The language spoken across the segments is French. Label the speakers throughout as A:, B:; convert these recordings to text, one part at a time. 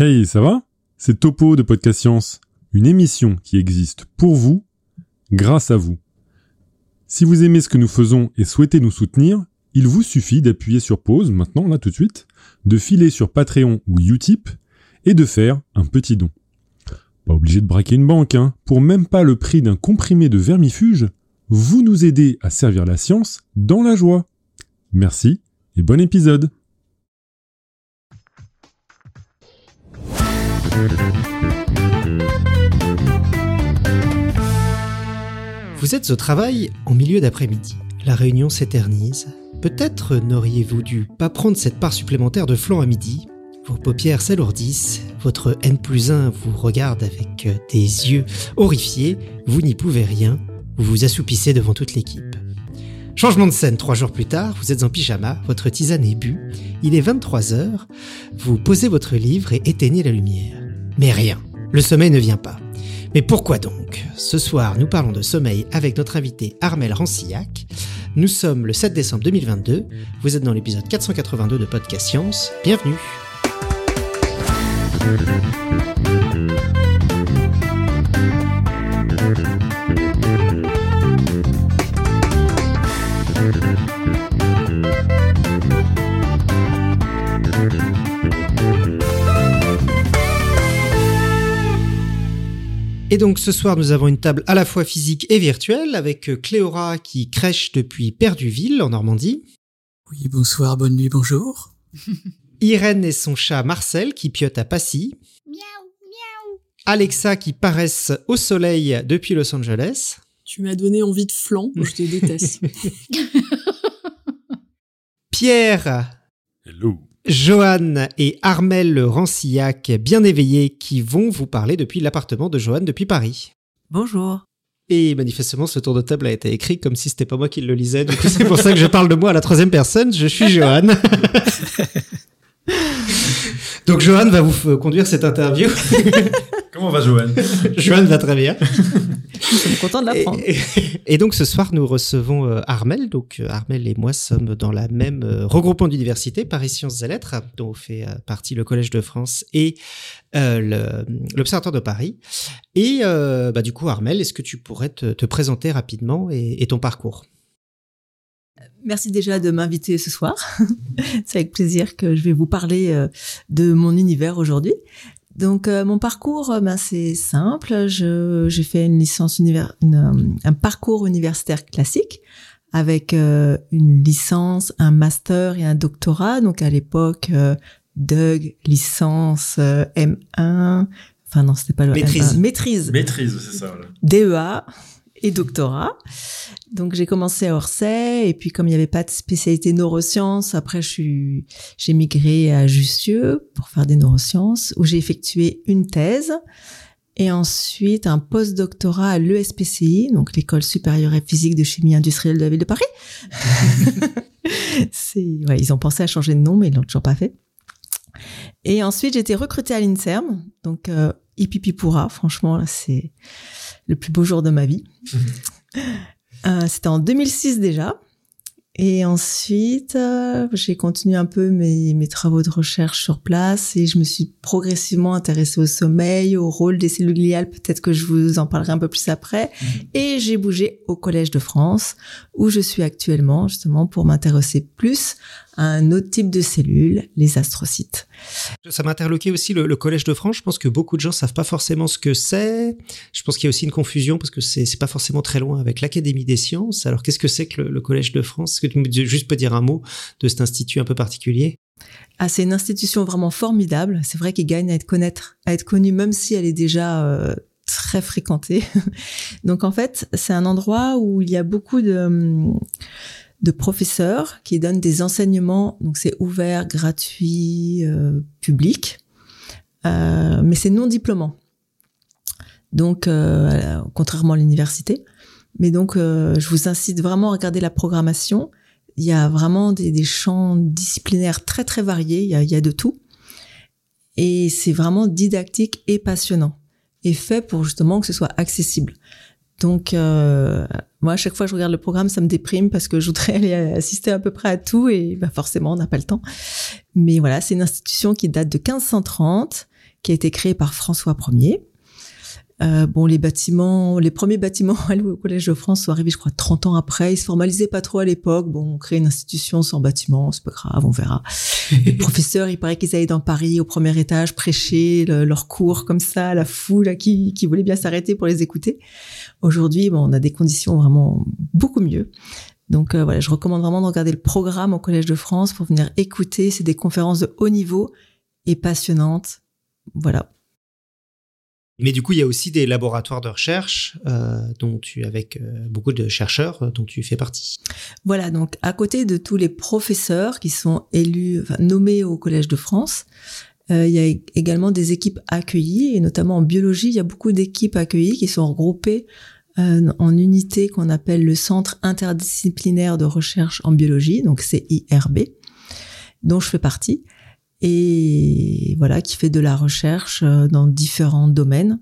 A: Hey, ça va? C'est Topo de Podcast Science, une émission qui existe pour vous, grâce à vous. Si vous aimez ce que nous faisons et souhaitez nous soutenir, il vous suffit d'appuyer sur pause maintenant, là tout de suite, de filer sur Patreon ou Utip et de faire un petit don. Pas obligé de braquer une banque, hein. Pour même pas le prix d'un comprimé de vermifuge, vous nous aidez à servir la science dans la joie. Merci et bon épisode.
B: Vous êtes au travail en milieu d'après-midi. La réunion s'éternise. Peut-être n'auriez-vous dû pas prendre cette part supplémentaire de flan à midi. Vos paupières s'alourdissent, votre N plus 1 vous regarde avec des yeux horrifiés, vous n'y pouvez rien, vous vous assoupissez devant toute l'équipe. Changement de scène, trois jours plus tard, vous êtes en pyjama, votre tisane est bu, il est 23h, vous posez votre livre et éteignez la lumière. Mais rien, le sommeil ne vient pas. Mais pourquoi donc? Ce soir, nous parlons de sommeil avec notre invité Armel Rancillac. Nous sommes le 7 décembre 2022, vous êtes dans l'épisode 482 de Podcast Science, bienvenue Et donc ce soir, nous avons une table à la fois physique et virtuelle avec Cléora qui crèche depuis Perduville en Normandie.
C: Oui, bonsoir, bonne nuit, bonjour.
B: Irène et son chat Marcel qui piote à Passy.
D: Miaou, miaou.
B: Alexa qui paraissent au soleil depuis Los Angeles.
C: Tu m'as donné envie de flan, je te déteste.
B: Pierre,
A: Hello.
B: Johan et Armel Rancillac, bien éveillés, qui vont vous parler depuis l'appartement de Johan depuis Paris.
C: Bonjour.
B: Et manifestement, ce tour de table a été écrit comme si c'était pas moi qui le lisais. Du coup, c'est pour ça que je parle de moi à la troisième personne. Je suis Johan. Donc, Johan va vous conduire cette interview.
A: Comment va Johan?
B: Johan va très bien.
C: Nous sommes contents de
B: Et,
C: l'apprendre.
B: et- et donc, ce soir, nous recevons euh, Armel. Donc, euh, Armel et moi sommes dans la même euh, regroupement d'universités, Paris Sciences et Lettres, dont fait euh, partie le Collège de France et euh, l'Observatoire de Paris. Et euh, bah, du coup, Armel, est-ce que tu pourrais te, te présenter rapidement et, et ton parcours?
C: Merci déjà de m'inviter ce soir. C'est avec plaisir que je vais vous parler euh, de mon univers aujourd'hui. Donc euh, mon parcours, euh, ben, c'est simple. Je- J'ai fait une licence univers, une, euh, un parcours universitaire classique avec euh, une licence, un master et un doctorat. Donc à l'époque, euh, DUG, licence euh, M1. Enfin non, c'était pas le
B: Maîtrise.
C: M1. Maîtrise.
A: Maîtrise, c'est ça.
C: DEA et doctorat. Donc j'ai commencé à Orsay et puis comme il n'y avait pas de spécialité neurosciences, après je suis j'ai migré à Jussieu pour faire des neurosciences où j'ai effectué une thèse et ensuite un post-doctorat à l'ESPCI, donc l'école supérieure et physique de chimie industrielle de la ville de Paris. C'est ouais, ils ont pensé à changer de nom mais ils l'ont toujours pas fait. Et ensuite j'ai été recrutée à l'INSERM, donc euh, Hippipipura, franchement là c'est le plus beau jour de ma vie. Euh, C'était en 2006 déjà. Et ensuite, euh, j'ai continué un peu mes, mes travaux de recherche sur place et je me suis progressivement intéressée au sommeil, au rôle des cellules gliales. Peut-être que je vous en parlerai un peu plus après. Et j'ai bougé au Collège de France où je suis actuellement justement pour m'intéresser plus à un autre type de cellules, les astrocytes.
B: Ça m'a interloqué aussi le, le Collège de France. Je pense que beaucoup de gens savent pas forcément ce que c'est. Je pense qu'il y a aussi une confusion parce que c'est c'est pas forcément très loin avec l'Académie des sciences. Alors qu'est-ce que c'est que le, le Collège de France? Est-ce que tu juste peux dire un mot de cet institut un peu particulier?
C: Ah, c'est une institution vraiment formidable. C'est vrai qu'il gagne à être connaître, à être connu, même si elle est déjà euh, très fréquentée. Donc en fait, c'est un endroit où il y a beaucoup de hum, de professeurs qui donnent des enseignements. Donc c'est ouvert, gratuit, euh, public, Euh, mais c'est non diplômant. Donc euh, contrairement à l'université. Mais donc euh, je vous incite vraiment à regarder la programmation il y a vraiment des, des champs disciplinaires très très variés, il y a, il y a de tout. Et c'est vraiment didactique et passionnant. Et fait pour justement que ce soit accessible. Donc, euh, Moi, à chaque fois que je regarde le programme, ça me déprime parce que je voudrais aller assister à peu près à tout et bah, forcément, on n'a pas le temps. Mais voilà, c'est une institution qui date de 1530, qui a été créée par François Ier. Euh, bon, les bâtiments, les premiers bâtiments au Collège de France sont arrivés, je crois, 30 ans après. Ils se formalisaient pas trop à l'époque. Bon, on crée une institution sans bâtiment, c'est pas grave, on verra. les professeurs, il paraît qu'ils allaient dans Paris, au premier étage, prêcher leurs cours comme ça, la foule qui, qui voulait bien s'arrêter pour les écouter. Aujourd'hui, bon, on a des conditions vraiment beaucoup mieux. Donc euh, voilà, je recommande vraiment de regarder le programme au Collège de France pour venir écouter. C'est des conférences de haut niveau et passionnantes. Voilà,
E: mais du coup, il y a aussi des laboratoires de recherche euh, dont tu, avec euh, beaucoup de chercheurs euh, dont tu fais partie.
C: Voilà, donc à côté de tous les professeurs qui sont élus, enfin, nommés au Collège de France, euh, il y a également des équipes accueillies, et notamment en biologie, il y a beaucoup d'équipes accueillies qui sont regroupées euh, en unités qu'on appelle le Centre interdisciplinaire de recherche en biologie, donc c'est IRB, dont je fais partie et voilà, qui fait de la recherche euh, dans différents domaines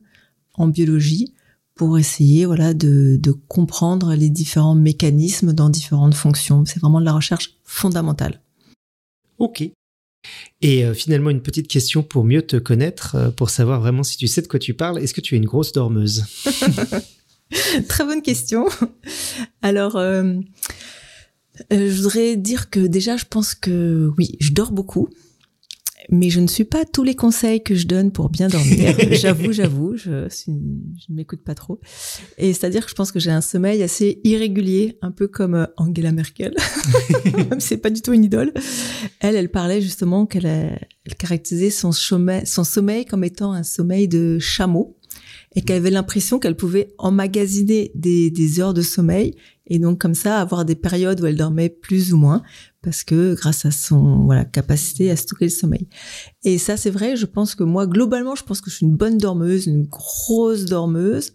C: en biologie pour essayer voilà de, de comprendre les différents mécanismes dans différentes fonctions. C'est vraiment de la recherche fondamentale.
E: Ok. Et euh, finalement, une petite question pour mieux te connaître, euh, pour savoir vraiment si tu sais de quoi tu parles. Est-ce que tu es une grosse dormeuse
C: Très bonne question. Alors, euh, je voudrais dire que déjà, je pense que oui, je dors beaucoup mais je ne suis pas tous les conseils que je donne pour bien dormir. j'avoue, j'avoue, je, je ne m'écoute pas trop. Et c'est-à-dire que je pense que j'ai un sommeil assez irrégulier, un peu comme euh, Angela Merkel. c'est pas du tout une idole. Elle, elle parlait justement qu'elle elle caractérisait son sommeil, son sommeil comme étant un sommeil de chameau et qu'elle avait l'impression qu'elle pouvait emmagasiner des, des heures de sommeil et donc comme ça avoir des périodes où elle dormait plus ou moins parce que grâce à son voilà capacité à stocker le sommeil. Et ça c'est vrai, je pense que moi globalement, je pense que je suis une bonne dormeuse, une grosse dormeuse.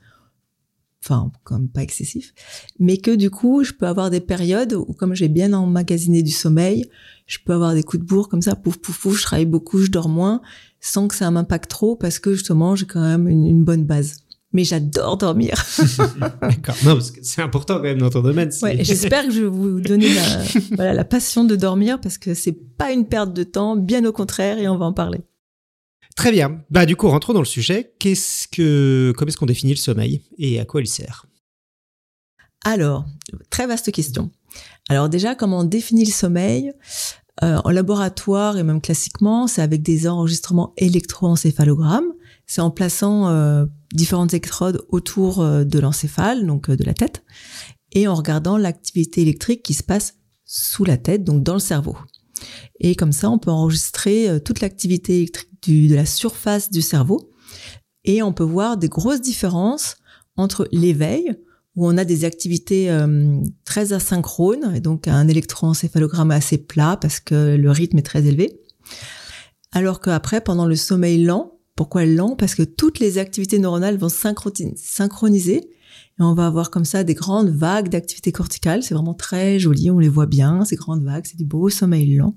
C: Enfin, comme pas excessif, mais que du coup, je peux avoir des périodes où, comme j'ai bien emmagasiné du sommeil, je peux avoir des coups de bourre comme ça, pouf, pouf, pouf, je travaille beaucoup, je dors moins, sans que ça m'impacte trop, parce que justement, j'ai quand même une bonne base mais j'adore dormir.
E: D'accord. Non, parce que c'est important quand même dans ton domaine.
C: Ouais, j'espère que je vais vous donner la, voilà, la passion de dormir parce que c'est pas une perte de temps, bien au contraire, et on va en parler.
E: Très bien. Bah, du coup, rentrons dans le sujet. Qu'est-ce que, comment est-ce qu'on définit le sommeil et à quoi il sert?
C: Alors, très vaste question. Alors déjà, comment on définit le sommeil? Euh, en laboratoire et même classiquement, c'est avec des enregistrements électroencéphalogrammes. C'est en plaçant euh, différentes électrodes autour euh, de l'encéphale, donc de la tête, et en regardant l'activité électrique qui se passe sous la tête, donc dans le cerveau. Et comme ça, on peut enregistrer toute l'activité électrique de la surface du cerveau, et on peut voir des grosses différences entre l'éveil, où on a des activités euh, très asynchrones, et donc un électroencéphalogramme assez plat parce que le rythme est très élevé. Alors qu'après, pendant le sommeil lent, pourquoi lent? Parce que toutes les activités neuronales vont synchroniser, et on va avoir comme ça des grandes vagues d'activité corticale. C'est vraiment très joli, on les voit bien, ces grandes vagues, c'est du beau sommeil lent.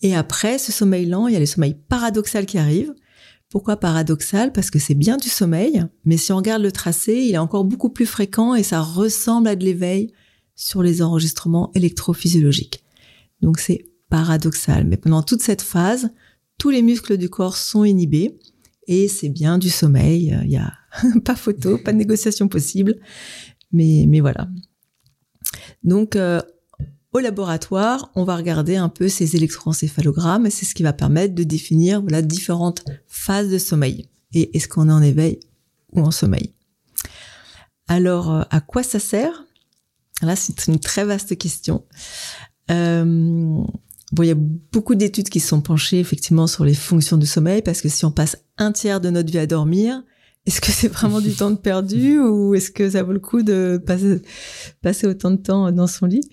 C: Et après ce sommeil lent, il y a le sommeil paradoxal qui arrive, pourquoi paradoxal? Parce que c'est bien du sommeil, mais si on regarde le tracé, il est encore beaucoup plus fréquent et ça ressemble à de l'éveil sur les enregistrements électrophysiologiques. Donc c'est paradoxal. Mais pendant toute cette phase, tous les muscles du corps sont inhibés et c'est bien du sommeil. Il n'y a pas photo, pas de négociation possible. Mais, mais voilà. Donc, euh, au laboratoire, on va regarder un peu ces électroencéphalogrammes c'est ce qui va permettre de définir voilà, différentes phases de sommeil. Et est-ce qu'on est en éveil ou en sommeil? Alors, euh, à quoi ça sert? Là, c'est une très vaste question. Euh, bon, il y a beaucoup d'études qui sont penchées effectivement sur les fonctions du sommeil parce que si on passe un tiers de notre vie à dormir, est-ce que c'est vraiment du temps de perdu ou est-ce que ça vaut le coup de passer, passer autant de temps dans son lit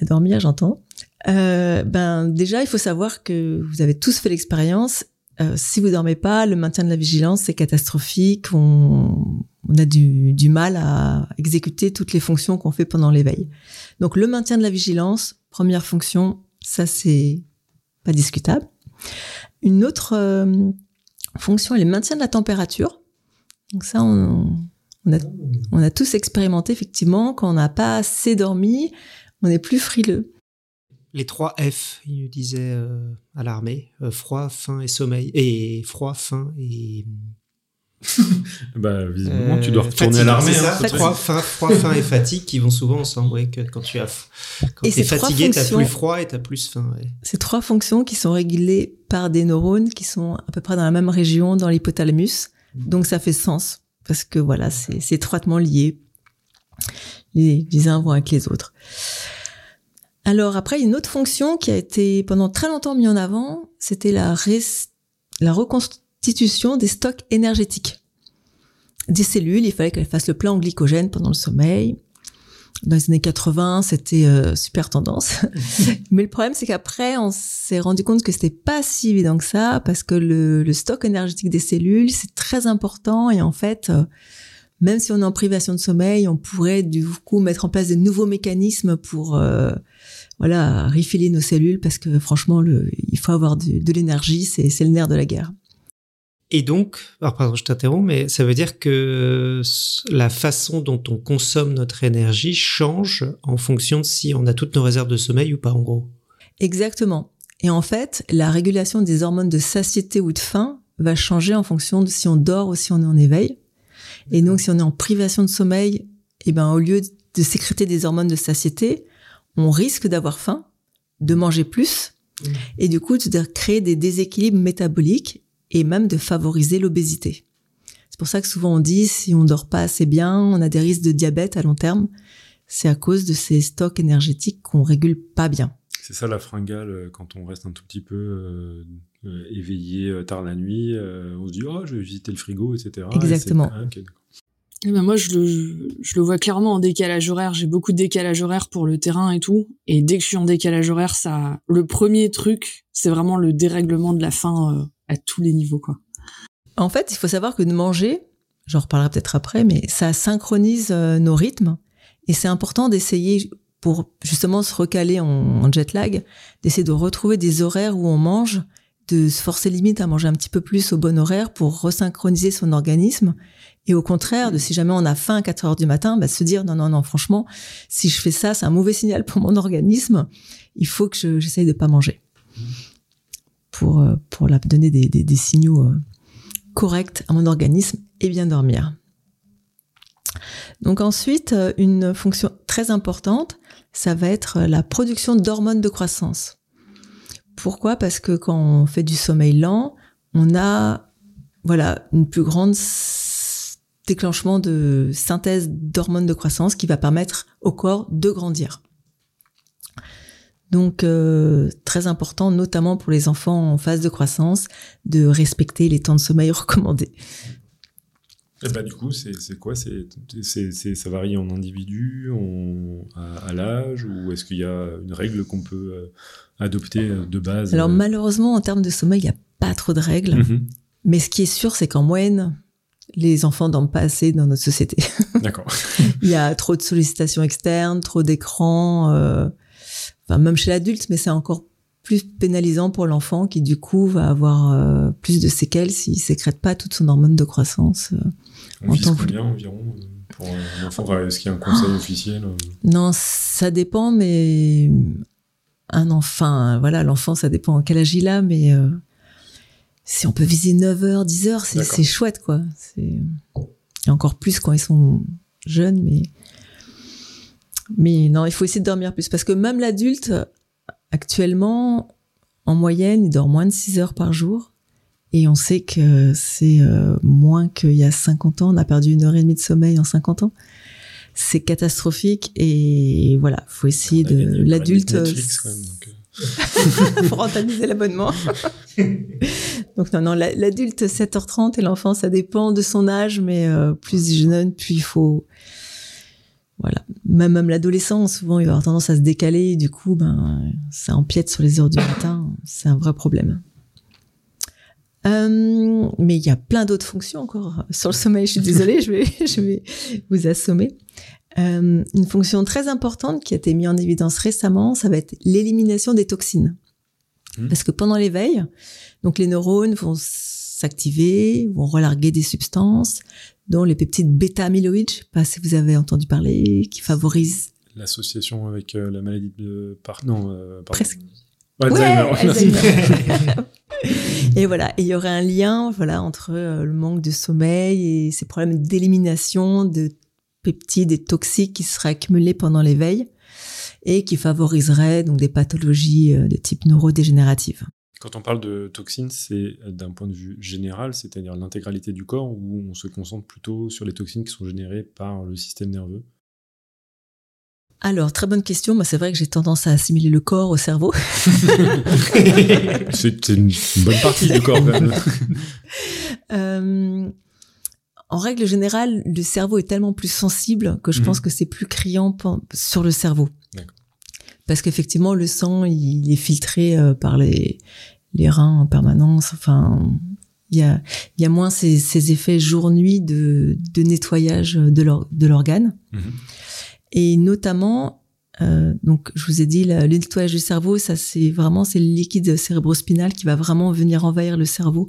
C: à dormir, j'entends. Euh, ben déjà, il faut savoir que vous avez tous fait l'expérience. Euh, si vous dormez pas, le maintien de la vigilance c'est catastrophique. On, on a du, du, mal à exécuter toutes les fonctions qu'on fait pendant l'éveil. Donc le maintien de la vigilance, première fonction, ça c'est pas discutable. Une autre euh, fonction est le maintien de la température. Donc ça, on, a tous expérimenté effectivement quand on n'a pas assez dormi, on est plus frileux.
E: Les trois F, il nous disait euh, à l'armée euh, froid, faim et sommeil. Et froid, faim et.
A: bah, visiblement, tu
E: Euh,
A: dois retourner
E: fatigue,
A: à l'armée.
E: c'est
A: hein,
E: ça, froid, faim, froid, faim et fatigue qui vont souvent ensemble. Ouais, que quand tu as, quand
C: trois
E: fatigué, t'as
C: fonctions-
E: plus froid et t'as plus faim. ouais.
C: Ces trois fonctions qui sont régulées par des neurones qui sont à peu près dans la même région dans l'hypothalamus. Donc ça fait sens parce que voilà, c'est étroitement lié. Les, les uns vont avec les autres. Alors après, une autre fonction qui a été pendant très longtemps mise en avant, c'était la, la reconstitution des stocks énergétiques. Des cellules, il fallait qu'elles fassent le plein en glycogène pendant le sommeil. Dans les années 80, c'était euh, super tendance. Mais le problème, c'est qu'après, on s'est rendu compte que c'était pas si évident que ça, parce que le, le stock énergétique des cellules, c'est très important. Et en fait, euh, même si on est en privation de sommeil, on pourrait du coup mettre en place des nouveaux mécanismes pour, euh, voilà, refiler nos cellules, parce que franchement, le, il faut avoir du- de l'énergie, c'est c'est le nerf de la guerre.
E: Et donc, alors pardon, je t'interromps, mais ça veut dire que la façon dont on consomme notre énergie change en fonction de si on a toutes nos réserves de sommeil ou pas, en gros.
C: Exactement. Et en fait, la régulation des hormones de satiété ou de faim va changer en fonction de si on dort ou si on est en éveil. Et donc, si on est en privation de sommeil, eh ben, au lieu de sécréter des hormones de satiété, on risque d'avoir faim, de manger plus, et du coup, de créer des déséquilibres métaboliques et même de favoriser l'obésité. C'est pour ça que souvent on dit, si on dort pas assez bien, on a des risques de diabète à long terme. C'est à cause de ces stocks énergétiques qu'on régule pas bien.
A: C'est ça la fringale euh, quand on reste un tout petit peu euh, euh, éveillé tard la nuit. euh, on se dit, oh, je vais visiter le frigo, etc. Et
C: Exactement.
A: Ah.
F: Eh ben moi, je le, je le vois clairement en décalage horaire. J'ai beaucoup de décalage horaire pour le terrain et tout. Et dès que je suis en décalage horaire, ça, le premier truc, c'est vraiment le dérèglement de la faim euh, à tous les niveaux, quoi.
C: En fait, il faut savoir que de manger, j'en reparlerai peut-être après, mais ça synchronise euh, nos rythmes. Et c'est important d'essayer, pour justement se recaler en, en jet lag, d'essayer de retrouver des horaires où on mange, de se forcer limite à manger un petit peu plus au bon horaire pour resynchroniser son organisme. Et au contraire, de si jamais on a faim à 4 heures du matin, bah, se dire non, non, non, franchement, si je fais ça, c'est un mauvais signal pour mon organisme. Il faut que je- j'essaye de pas manger. Pour, euh, pour la donner des, signaux euh, corrects à mon organisme et bien dormir. Donc ensuite, euh, une fonction très importante, ça va être la production d'hormones de croissance. Pourquoi? Parce que quand on fait du sommeil lent, on a voilà une plus grande déclenchement de synthèse d'hormones de croissance qui va permettre au corps de grandir. Donc euh, très important, notamment pour les enfants en phase de croissance, de respecter les temps de sommeil recommandés.
A: Et bah, du coup, c'est quoi? C'est c'est c'est- Ça varie en individu, en- à, à l'âge, ou est-ce qu'il y a une règle qu'on peut euh, adopter euh, de base?
C: Alors malheureusement, en termes de sommeil, il n'y a pas trop de règles.
A: mhm.
C: Mais ce qui est sûr, c'est qu'en moyenne, les enfants dorment pas assez dans notre société.
A: D'accord.
C: Il y a trop de sollicitations externes, trop d'écrans, euh, enfin même chez l'adulte, mais c'est encore plus pénalisant pour l'enfant qui du coup va avoir euh, plus de séquelles s'il sécrète pas toute son hormone de croissance. euh.
A: On
C: En temps
A: combien environ euh, pour un enfant Enfin, Est-ce qu'il y a un conseil officiel euh
C: Non, ça dépend, mais un enfant, voilà, l'enfant, ça dépend en quel âge il a, mais euh, si on peut viser 9 heures, 10 heures, c'est chouette, quoi. C'est et encore plus quand ils sont jeunes, mais mais non, il faut essayer de dormir plus parce que même l'adulte, actuellement, en moyenne, il dort moins de 6 heures par jour. Et on sait que c'est euh, moins qu'il y a 50 ans. On a perdu une heure et demie de sommeil en 50 ans. C'est catastrophique et voilà, faut essayer
A: On
C: de l'adulte
A: euh.
C: pour rentabiliser l'abonnement. Donc non non, la- l'adulte 7h30 et l'enfant ça dépend de son âge mais euh, plus jeune puis il faut voilà, même même l'adolescent souvent il va avoir tendance à se décaler du coup ben ça empiète sur les heures du matin, c'est un vrai problème. Euh, mais il y a plein d'autres fonctions encore sur le sommeil. Je suis désolée, je vais, je vais vous assommer. Euh, une fonction très importante qui a été mise en évidence récemment, ça va être l'élimination des toxines.
A: Mhm.
C: Parce que pendant l'éveil, donc les neurones vont s'activer, vont relarguer des substances, dont les peptides bêta-amyloïdes, je sais pas si vous avez entendu parler, qui favorisent
A: L'association avec euh, la maladie de... Par... Non, euh.
C: Presque. Ouais, et voilà, il y aurait un lien, voilà, entre euh, le manque de sommeil et ces problèmes d'élimination de peptides et toxiques qui seraient accumulés pendant l'éveil et qui favoriseraient donc des pathologies de type neurodégénérative.
A: Quand on parle de toxines, c'est d'un point de vue général, c'est-à-dire l'intégralité du corps, où on se concentre plutôt sur les toxines qui sont générées par le système nerveux?
C: Alors, très bonne question. Moi, c'est vrai que j'ai tendance à assimiler le corps au cerveau.
A: c'est une bonne partie du corps, quand même.
C: Euh, en règle générale, le cerveau est tellement plus sensible que je
A: Mhm.
C: pense que c'est plus criant sur le cerveau. Parce qu'effectivement, le sang, il est filtré euh, par les, les reins en permanence. Enfin, il y a, il y a moins ces, ces effets jour-nuit de, de nettoyage de l'or- de l'organe.
A: Mhm.
C: Et notamment, euh, donc je vous ai dit, le, le nettoyage du cerveau, ça c'est vraiment c'est le liquide cérébrospinal qui va vraiment venir envahir le cerveau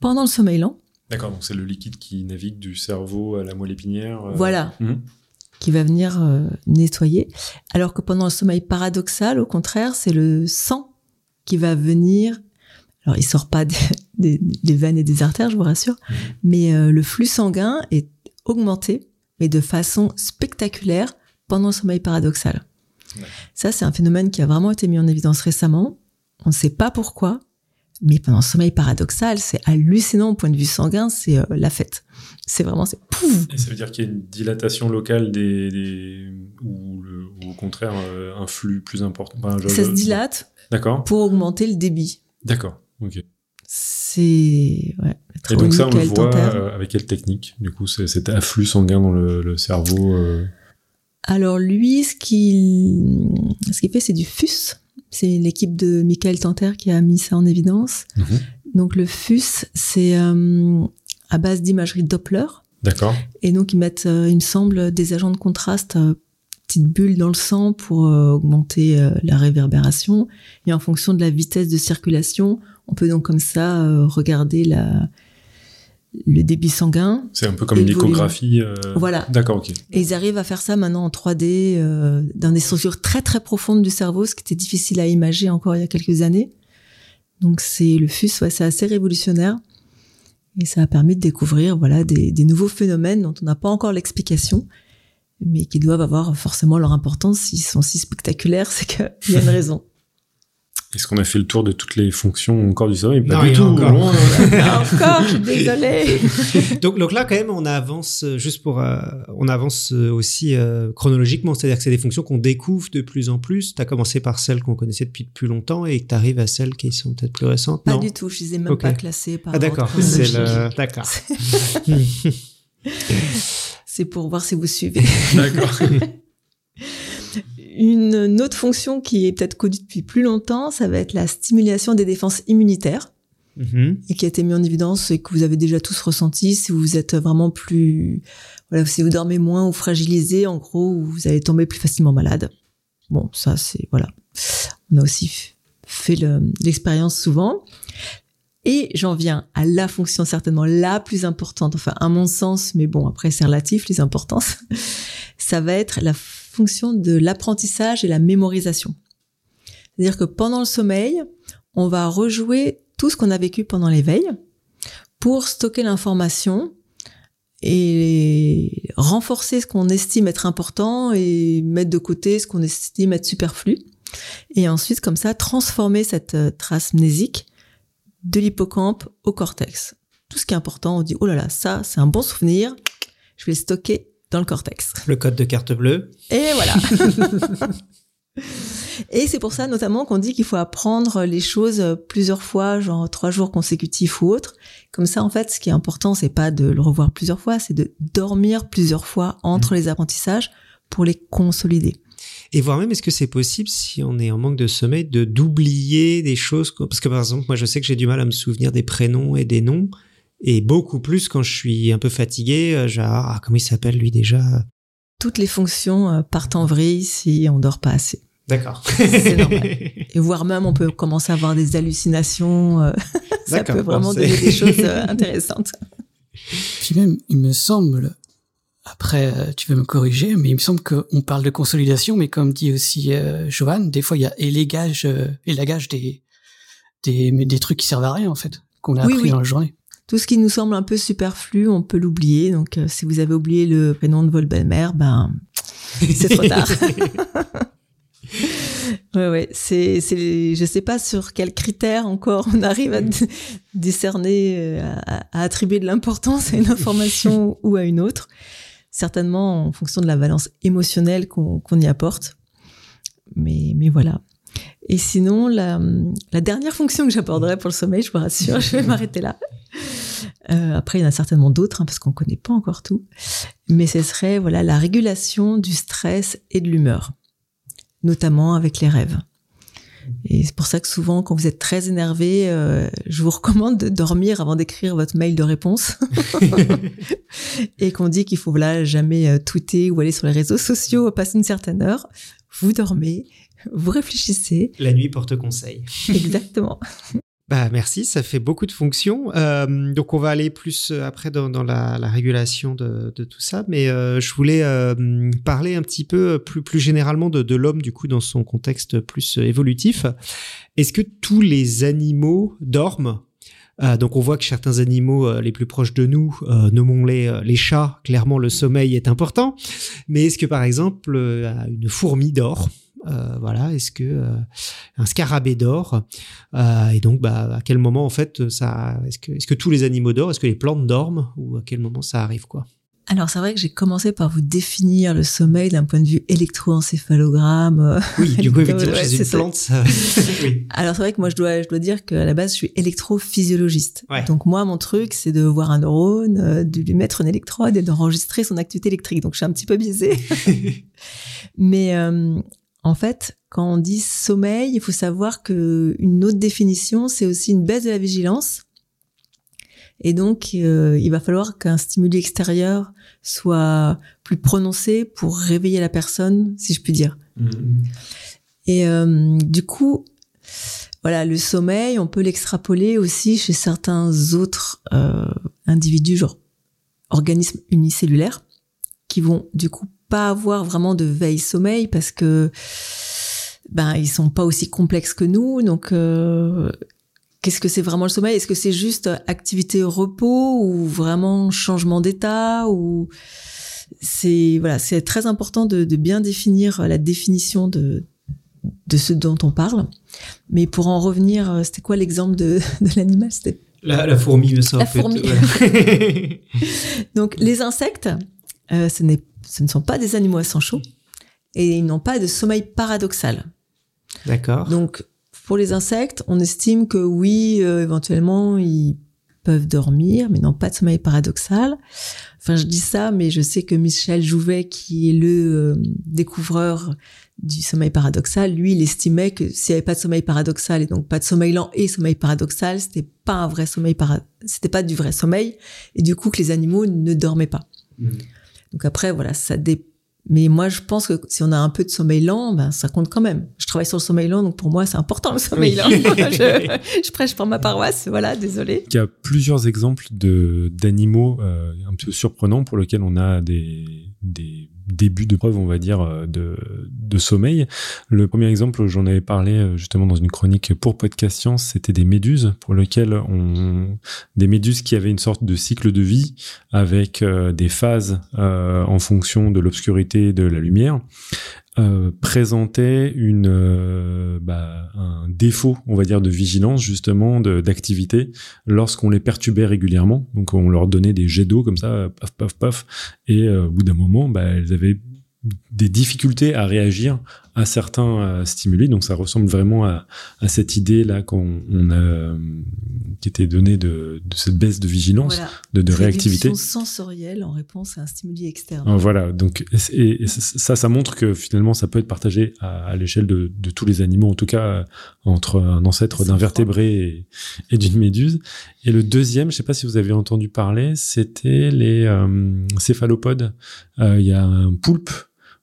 C: pendant le sommeil lent.
A: D'accord, donc c'est le liquide qui navigue du cerveau à la moelle épinière. euh,
C: Voilà.
A: mhm.
C: qui va venir euh, nettoyer. Alors que pendant le sommeil paradoxal, au contraire, c'est le sang qui va venir. Alors, il sort pas des, des- des veines et des artères, je vous rassure,
A: Mhm.
C: mais euh, le flux sanguin est augmenté, mais de façon spectaculaire pendant le sommeil paradoxal. Ça, c'est un phénomène qui a vraiment été mis en évidence récemment. On ne sait pas pourquoi, mais pendant le sommeil paradoxal, c'est hallucinant au point de vue sanguin, c'est euh, la fête. C'est vraiment, c'est pouf,
A: Et ça veut dire qu'il y a une dilatation locale des, des- ou, le- ou au contraire euh, un flux plus important. Enfin, je-
C: ça se dilate
A: D'accord,
C: pour augmenter le débit.
A: d'accord, ok.
C: C'est ouais,
A: Et donc ça, on le voit euh, avec quelle technique Du coup, c'est cet afflux sanguin dans le, le cerveau. euh,
C: Alors lui, ce qu'il ce qu'il fait, c'est du FUS. C'est l'équipe de Michael Tanter qui a mis ça en évidence.
A: mhm.
C: Donc le FUS, c'est euh, à base d'imagerie Doppler.
A: D'accord.
C: Et donc ils mettent, euh, il me semble, des agents de contraste, petites bulles dans le sang pour euh, augmenter euh, la réverbération. Et en fonction de la vitesse de circulation, on peut donc comme ça euh, regarder la, le débit sanguin.
A: C'est un peu comme une échographie.
C: Voilà.
A: D'accord, ok.
C: Et ils arrivent à faire ça maintenant en 3D, euh, dans des structures très très profondes du cerveau, ce qui était difficile à imager encore il y a quelques années. Donc c'est le FUS, ouais, c'est assez révolutionnaire. Et ça a permis de découvrir voilà des, des nouveaux phénomènes dont on n'a pas encore l'explication, mais qui doivent avoir forcément leur importance. S'ils sont si spectaculaires, c'est qu'il y a une raison.
A: Est-ce qu'on a fait le tour de toutes les fonctions encore du sommeil? Pas
B: Non,
A: du tout.
B: encore.
A: loin.
C: Ah, encore, je suis désolée.
B: donc, donc là, quand même, on avance euh, juste pour, euh, on avance euh, aussi euh, chronologiquement, c'est-à-dire que c'est des fonctions qu'on découvre de plus en plus. Tu as commencé par celles qu'on connaissait depuis plus longtemps et que tu arrives à celles qui sont peut-être plus récentes.
C: Pas
B: non?
C: du tout, je les ai même pas classées par
B: Ah d'accord, c'est le d'accord.
C: C'est pour voir si vous suivez.
A: D'accord.
C: Une, autre fonction qui est peut-être connue depuis plus longtemps, ça va être la stimulation des défenses immunitaires
B: Mhm.
C: et qui a été mis en évidence et que vous avez déjà tous ressenti si vous êtes vraiment plus, voilà, si vous dormez moins ou fragilisé, en gros, vous allez tomber plus facilement malade. Bon, ça c'est voilà. On a aussi fait le- l'expérience souvent. Et j'en viens à la fonction certainement la plus importante, enfin à mon sens, mais bon après c'est relatif les importances. Ça va être la fonction de l'apprentissage et la mémorisation. C'est-à-dire que pendant le sommeil, on va rejouer tout ce qu'on a vécu pendant l'éveil pour stocker l'information et renforcer ce qu'on estime être important et mettre de côté ce qu'on estime être superflu. Et ensuite, comme ça, transformer cette euh, trace mnésique de l'hippocampe au cortex. Tout ce qui est important, on dit, oh là là, ça, c'est un bon souvenir, je vais le stocker dans le cortex.
B: Le code de carte bleue.
C: Et voilà. Et c'est pour ça notamment qu'on dit qu'il faut apprendre les choses plusieurs fois, genre trois jours consécutifs ou autre. Comme ça, en fait, ce qui est important, c'est pas de le revoir plusieurs fois, c'est de dormir plusieurs fois entre les apprentissages pour les consolider.
B: Et voire même, est-ce que c'est possible, si on est en manque de sommeil, de d'oublier des choses Parce que par exemple, moi, je sais que j'ai du mal à me souvenir des prénoms et des noms, et beaucoup plus quand je suis un peu fatigué. euh, Genre, ah, comment il s'appelle lui déjà?
C: Toutes les fonctions euh, partent en vrille si on dort pas assez.
B: D'accord.
C: C'est normal. Et voire même, on peut commencer à avoir des hallucinations. euh, ça peut vraiment donner des choses intéressantes.
G: Puis même, il me semble, après euh, tu vas me corriger, mais il me semble qu'on parle de consolidation, mais comme dit aussi euh, Johan, des fois il y a élégage, euh, élagage des, des, des trucs qui servent à rien en fait, qu'on a
C: Oui,
G: appris
C: oui.
G: dans la journée.
C: Tout ce qui nous semble un peu superflu, on peut l'oublier. Donc, euh, si vous avez oublié le prénom de votre belle-mère, ben, c'est trop tard. ouais, ouais. C'est, c'est, je sais pas sur quels critères encore on arrive à d- décerner, euh, à, à attribuer de l'importance à une information ou à une autre. Certainement en fonction de la valence émotionnelle qu'on, y apporte. Mais, mais voilà. Et sinon, la, la dernière fonction que j'aborderai pour le sommeil, je vous rassure, je vais m'arrêter là. Euh, après, il y en a certainement d'autres, hein, parce qu'on connaît pas encore tout. Mais ce serait voilà la régulation du stress et de l'humeur, notamment avec les rêves. Et c'est pour ça que souvent, quand vous êtes très énervé, euh, je vous recommande de dormir avant d'écrire votre mail de réponse. et qu'on dit qu'il faut voilà jamais euh, tweeter ou aller sur les réseaux sociaux à passer une certaine heure. Vous dormez, vous réfléchissez.
B: La nuit porte conseil.
C: Exactement.
B: Bah merci, ça fait beaucoup de fonctions. Euh, donc on va aller plus euh, après dans, dans la, la régulation de, de tout ça, mais euh, je voulais euh, parler un petit peu plus plus généralement de, de l'homme du coup dans son contexte plus euh, évolutif. Est-ce que tous les animaux dorment? Euh, donc on voit que certains animaux euh, les plus proches de nous, euh, nommons-les euh, les chats, clairement le sommeil est important. Mais est-ce que par exemple une fourmi dort? Euh, voilà, est-ce que euh, un scarabée dort euh, et donc, bah, à quel moment, en fait, ça, est-ce que, est-ce que tous les animaux dorment Est-ce que les plantes dorment Ou à quel moment ça arrive, quoi?
C: Alors c'est vrai que j'ai commencé par vous définir le sommeil d'un point de vue électroencéphalogramme.
B: Oui, du coup, effectivement,
C: ouais,
B: une plante, ça... oui.
C: Alors c'est vrai que moi je dois, je dois dire qu'à la base je suis électrophysiologiste.
B: Ouais.
C: Donc moi mon truc c'est de voir un neurone, de lui mettre une électrode et d'enregistrer son activité électrique. Donc je suis un petit peu biaisée. Mais euh, en fait, quand on dit sommeil, il faut savoir que une autre définition, c'est aussi une baisse de la vigilance. Et donc, euh, il va falloir qu'un stimuli extérieur soit plus prononcé pour réveiller la personne, si je puis dire. Et euh, du coup, voilà, le sommeil, on peut l'extrapoler aussi chez certains autres euh, individus, genre organismes unicellulaires, qui vont du coup pas avoir vraiment de veille sommeil parce que ben ils sont pas aussi complexes que nous. Donc euh, qu'est-ce que c'est vraiment le sommeil? Est-ce que c'est juste activité repos ou vraiment changement d'état ou c'est voilà, c'est très important de, de bien définir la définition de de ce dont on parle. Mais pour en revenir, euh, c'était quoi l'exemple de, de l'animal? C'était
B: La, la fourmi sort.
C: La fourmi. Donc les insectes, euh, ce, n'est- ce ne sont pas des animaux à sang chaud et ils n'ont pas de sommeil paradoxal.
B: D'accord.
C: Donc pour les insectes, on estime que oui, euh, éventuellement ils peuvent dormir, mais n'ont pas de sommeil paradoxal. Enfin, je dis ça, mais je sais que Michel Jouvet, qui est le euh, découvreur du sommeil paradoxal, lui, il estimait que s'il n'y avait pas de sommeil paradoxal et donc pas de sommeil lent et sommeil paradoxal, c'était pas un vrai sommeil para... c'était pas du vrai sommeil et du coup que les animaux ne dormaient pas.
B: Mhm.
C: Donc après, voilà, ça dé... Mais moi, je pense que si on a un peu de sommeil lent, ben, ça compte quand même. Je travaille sur le sommeil lent, donc pour moi, c'est important le sommeil
B: Oui.
C: lent. je, je prêche pour ma paroisse, voilà, désolé.
A: Il y a plusieurs exemples de d'animaux euh, un peu surprenants pour lesquels on a des, des débuts de preuves, on va dire, euh, de, sommeil. Le premier exemple, j'en avais parlé euh, justement dans une chronique pour Podcast Science, c'était des méduses pour lesquelles on des méduses qui avaient une sorte de cycle de vie avec euh, des phases en fonction de l'obscurité de la lumière euh, présentait une euh, bah, un défaut, on va dire, de vigilance justement, d'activité lorsqu'on les perturbait régulièrement. Donc on leur donnait des jets d'eau comme ça, paf paf paf, et euh, au bout d'un moment, bah, elles avaient des difficultés à réagir à certains euh, stimuli. Donc ça ressemble vraiment à, à cette idée là qu'on on a euh, qui était donnée de, de cette baisse de vigilance,
C: Voilà.
A: de, de réactivité.
C: Sensorielle en réponse à un stimuli externe.
A: Euh, Voilà, donc et, et ça, ça montre que finalement, ça peut être partagé à, à l'échelle de, de tous les animaux, en tout cas euh, entre un ancêtre d'un vertébré et, et d'une méduse. Et le deuxième, je sais pas si vous avez entendu parler, c'était les euh, céphalopodes. Euh, Il y a un poulpe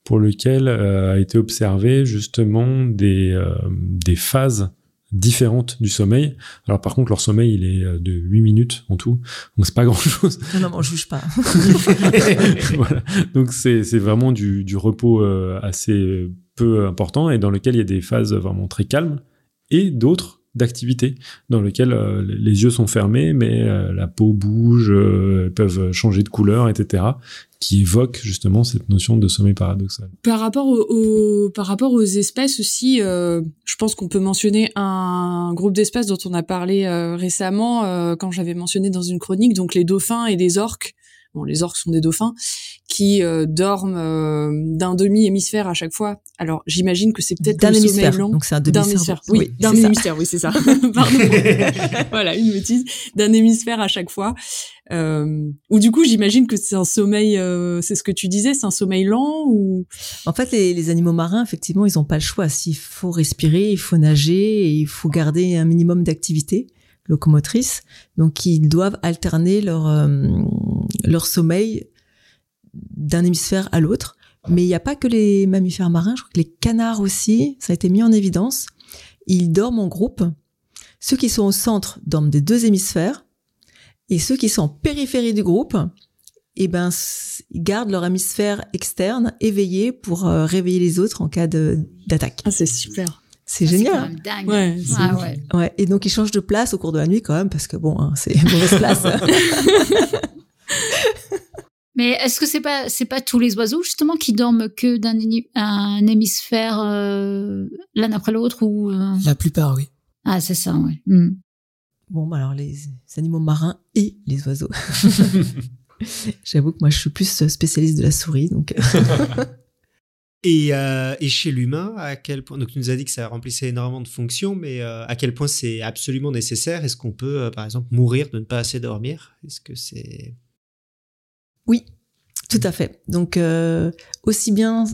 A: pour lequel euh, a été observé justement des, euh, des phases différentes du sommeil. Alors par contre, leur sommeil, il est euh, de 8 minutes en tout, donc c'est pas grand-chose.
C: Non, non, on juge pas.
A: voilà. Donc c'est c'est vraiment du, du repos assez peu important et dans lequel il y a des phases vraiment très calmes et d'autres d'activité dans lesquelles euh, les yeux sont fermés mais euh, la peau bouge, euh, peuvent changer de couleur, etc. qui évoquent justement cette notion de sommeil paradoxal.
F: Par rapport par rapport aux espèces aussi, je pense qu'on peut mentionner un groupe d'espèces dont on a parlé récemment quand j'avais mentionné dans une chronique, donc les dauphins et les orques. Bon, les orques sont des dauphins qui euh, dorment euh, d'un demi-hémisphère à chaque fois. Alors, j'imagine que c'est peut-être
C: D'un hémisphère.
F: lent.
C: Donc c'est un
F: D'un
C: demi-cerveau.
F: hémisphère, oui, d'un hémisphère, oui, c'est ça. Pardon. voilà, une bêtise. D'un hémisphère à chaque fois. Euh, ou du coup, j'imagine que c'est un sommeil, euh, c'est ce que tu disais, c'est un sommeil lent ou?
C: En fait, les, les animaux marins, effectivement, ils n'ont pas le choix. S'il faut respirer, il faut nager et il faut garder un minimum d'activité locomotrice. Donc, ils doivent alterner leur, euh, leur sommeil d'un hémisphère à l'autre. Mais il n'y a pas que les mammifères marins, je crois que les canards aussi, ça a été mis en évidence. Ils dorment en groupe. Ceux qui sont au centre dorment des deux hémisphères. Et ceux qui sont en périphérie du groupe, eh ben, gardent leur hémisphère externe éveillé pour euh, réveiller les autres en cas d'attaque.
F: Ah, c'est super.
C: C'est génial.
D: quand
C: hein
D: même dingue.
F: Ouais, c'est
D: Ah ouais.
C: Ouais. Et donc ils changent de place au cours de la nuit quand même parce que bon, hein, c'est une mauvaise place.
D: Mais est-ce que c'est pas c'est pas tous les oiseaux justement qui dorment que d'un un hémisphère euh, l'un après l'autre ou euh,
G: La plupart, oui.
D: ah c'est ça ouais. Hmm.
C: bon, bah alors les, les animaux marins et les oiseaux. J'avoue que moi je suis plus spécialiste de la souris, donc euh,
B: Et, euh, et chez l'humain, à quel point Donc, tu nous as dit que ça remplissait énormément de fonctions, mais euh, à quel point c'est absolument nécessaire? Est-ce qu'on peut, euh, par exemple, mourir de ne pas assez dormir? Est-ce que c'est
C: oui, tout à fait. Donc euh, aussi bien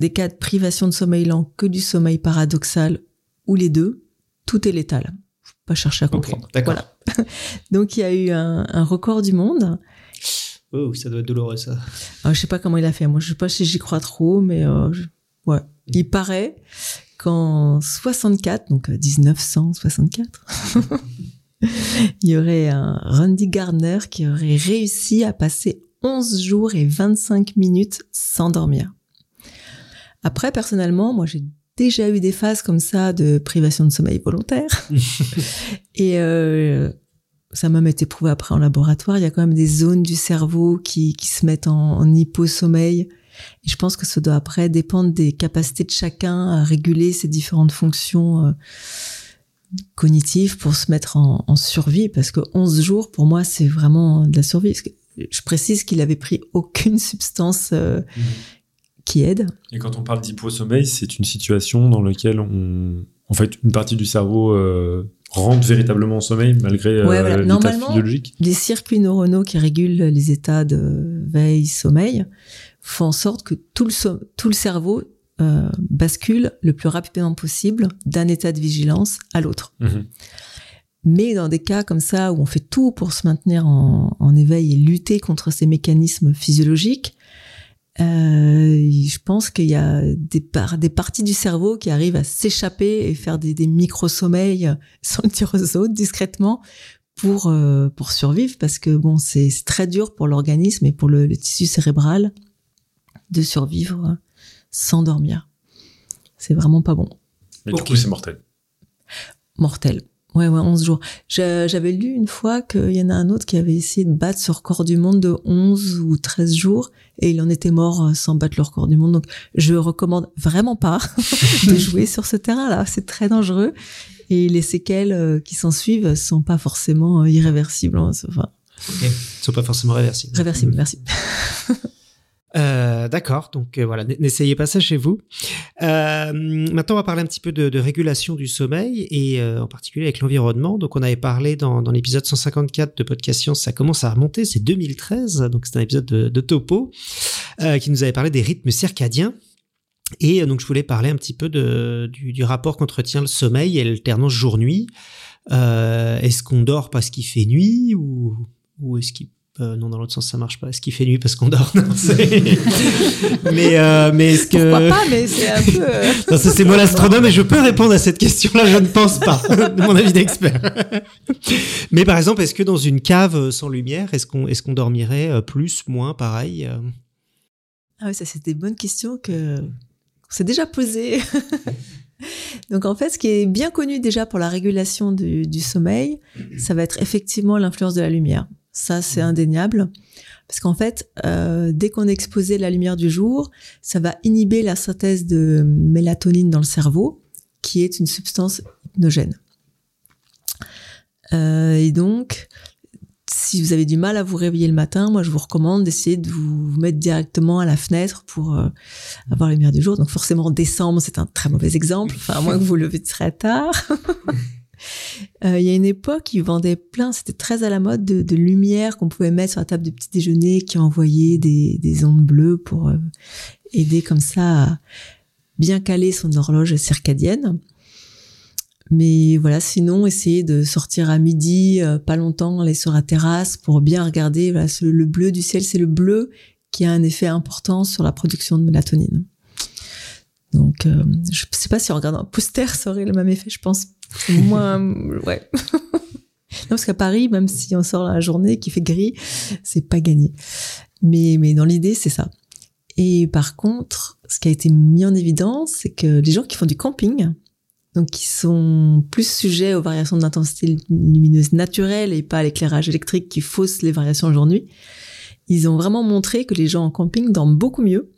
C: des cas de privation de sommeil lent que du sommeil paradoxal ou les deux, tout est létal. Faut pas chercher à comprendre.
B: d'accord.
C: Voilà. Donc il y a eu un, un record du monde.
B: Oh, ça doit être douloureux ça.
C: Alors, je sais pas comment il a fait. Moi, je sais pas si j'y crois trop, mais euh, je- ouais. Il paraît qu'en 64, donc euh, 1964, il y aurait un Randy Gardner qui aurait réussi à passer 11 jours et 25 minutes sans dormir. Après, personnellement, moi, j'ai déjà eu des phases comme ça de privation de sommeil volontaire. et euh, ça m'a même été prouvé après en laboratoire. Il y a quand même des zones du cerveau qui, qui se mettent en, en hyposommeil. Et je pense que ça doit après dépendre des capacités de chacun à réguler ces différentes fonctions euh, cognitives pour se mettre en, en survie. Parce que 11 jours, pour moi, c'est vraiment de la survie. Parce que je précise qu'il avait pris aucune substance euh, qui aide.
A: Et quand on parle d'hyposommeil, c'est une situation dans laquelle on, en fait, une partie du cerveau euh, rentre véritablement en sommeil malgré euh,
C: Ouais, voilà.
A: l'état
C: Normalement,
A: physiologique.
C: les circuits neuronaux qui régulent les états de veille, sommeil, font en sorte que tout le, so- tout le cerveau euh, bascule le plus rapidement possible d'un état de vigilance à l'autre.
A: Mhm.
C: Mais dans des cas comme ça où on fait tout pour se maintenir en, en éveil et lutter contre ces mécanismes physiologiques, euh, je pense qu'il y a des, par- des parties du cerveau qui arrivent à s'échapper et faire des, des micro-sommeils sans le dire aux autres discrètement pour, euh, pour survivre parce que bon, c'est c'est très dur pour l'organisme et pour le, le tissu cérébral de survivre sans dormir. C'est vraiment pas bon.
A: Mais
B: Ok.
A: du coup, c'est mortel.
C: Mortel. Ouais, ouais, 11 jours. J'avais lu une fois qu'il y en a un autre qui avait essayé de battre ce record du monde de 11 ou 13 jours et il en était mort euh, sans battre le record du monde. Donc, je recommande vraiment pas de jouer sur ce terrain-là. C'est très dangereux et les séquelles euh, qui s'en suivent sont pas forcément euh, irréversibles. hein. Enfin,
B: Ok. Ils sont pas forcément réversibles.
C: réversibles, merci.
B: Euh, D'accord, donc euh, voilà, n'essayez pas ça chez vous. Euh, maintenant, on va parler un petit peu de, régulation du sommeil et euh, en particulier avec l'environnement. Donc, on avait parlé dans, dans l'épisode 154 de Podcast Science, ça commence à remonter, c'est 2013, donc c'est un épisode de, de Topo qui nous avait parlé des rythmes circadiens. Et donc, je voulais parler un petit peu de, du, du rapport qu'entretient le sommeil et l'alternance jour-nuit. Est-ce qu'on dort parce qu'il fait nuit ou, ou est-ce qu'il Euh, non, dans l'autre sens, ça marche pas. Est-ce qu'il fait nuit parce qu'on dort? Non, c'est- Mais euh, mais est-ce que
C: Pourquoi pas, mais c'est un peu. euh,
B: Non, ça c'est moi l'astronome et je peux répondre à cette question-là. Je ne pense pas, de mon avis d'expert. Mais par exemple, est-ce que dans une cave sans lumière, est-ce qu'on est-ce qu'on dormirait euh, plus, moins, pareil euh?
C: Ah oui, ça c'est des bonnes questions que qu'on s'est déjà posées. Donc en fait, ce qui est bien connu déjà pour la régulation du, du sommeil, ça va être effectivement l'influence de la lumière. Ça, c'est indéniable. Parce qu'en fait, euh, dès qu'on est exposé à la lumière du jour, ça va inhiber la synthèse de mélatonine dans le cerveau, qui est une substance hypnogène. Euh, et donc, si vous avez du mal à vous réveiller le matin, moi je vous recommande d'essayer de vous mettre directement à la fenêtre pour euh, avoir la lumière du jour. Donc forcément en décembre, c'est un très mauvais exemple, enfin à moins que vous levez très tard. Euh, Il y a une époque, ils vendaient plein, c'était très à la mode de, lumière qu'on pouvait mettre sur la table de petit déjeuner qui envoyait des, des ondes bleues pour euh, aider comme ça à bien caler son horloge circadienne. Mais voilà, sinon, essayez de sortir à midi, euh, pas longtemps, aller sur la terrasse pour bien regarder. Le bleu du ciel, c'est le bleu qui a un effet important sur la production de mélatonine. Donc, je sais pas si en regardant un poster, ça aurait le même effet, je pense. Moins, ouais. non, parce qu'à Paris, même si on sort la journée qui fait gris, c'est pas gagné. Mais, mais dans l'idée, c'est ça. Et par contre, ce qui a été mis en évidence, c'est que les gens qui font du camping, donc qui sont plus sujets aux variations d'intensité lumineuse naturelle et pas à l'éclairage électrique qui fausse les variations jour-nuit, ils ont vraiment montré que les gens en camping dorment beaucoup mieux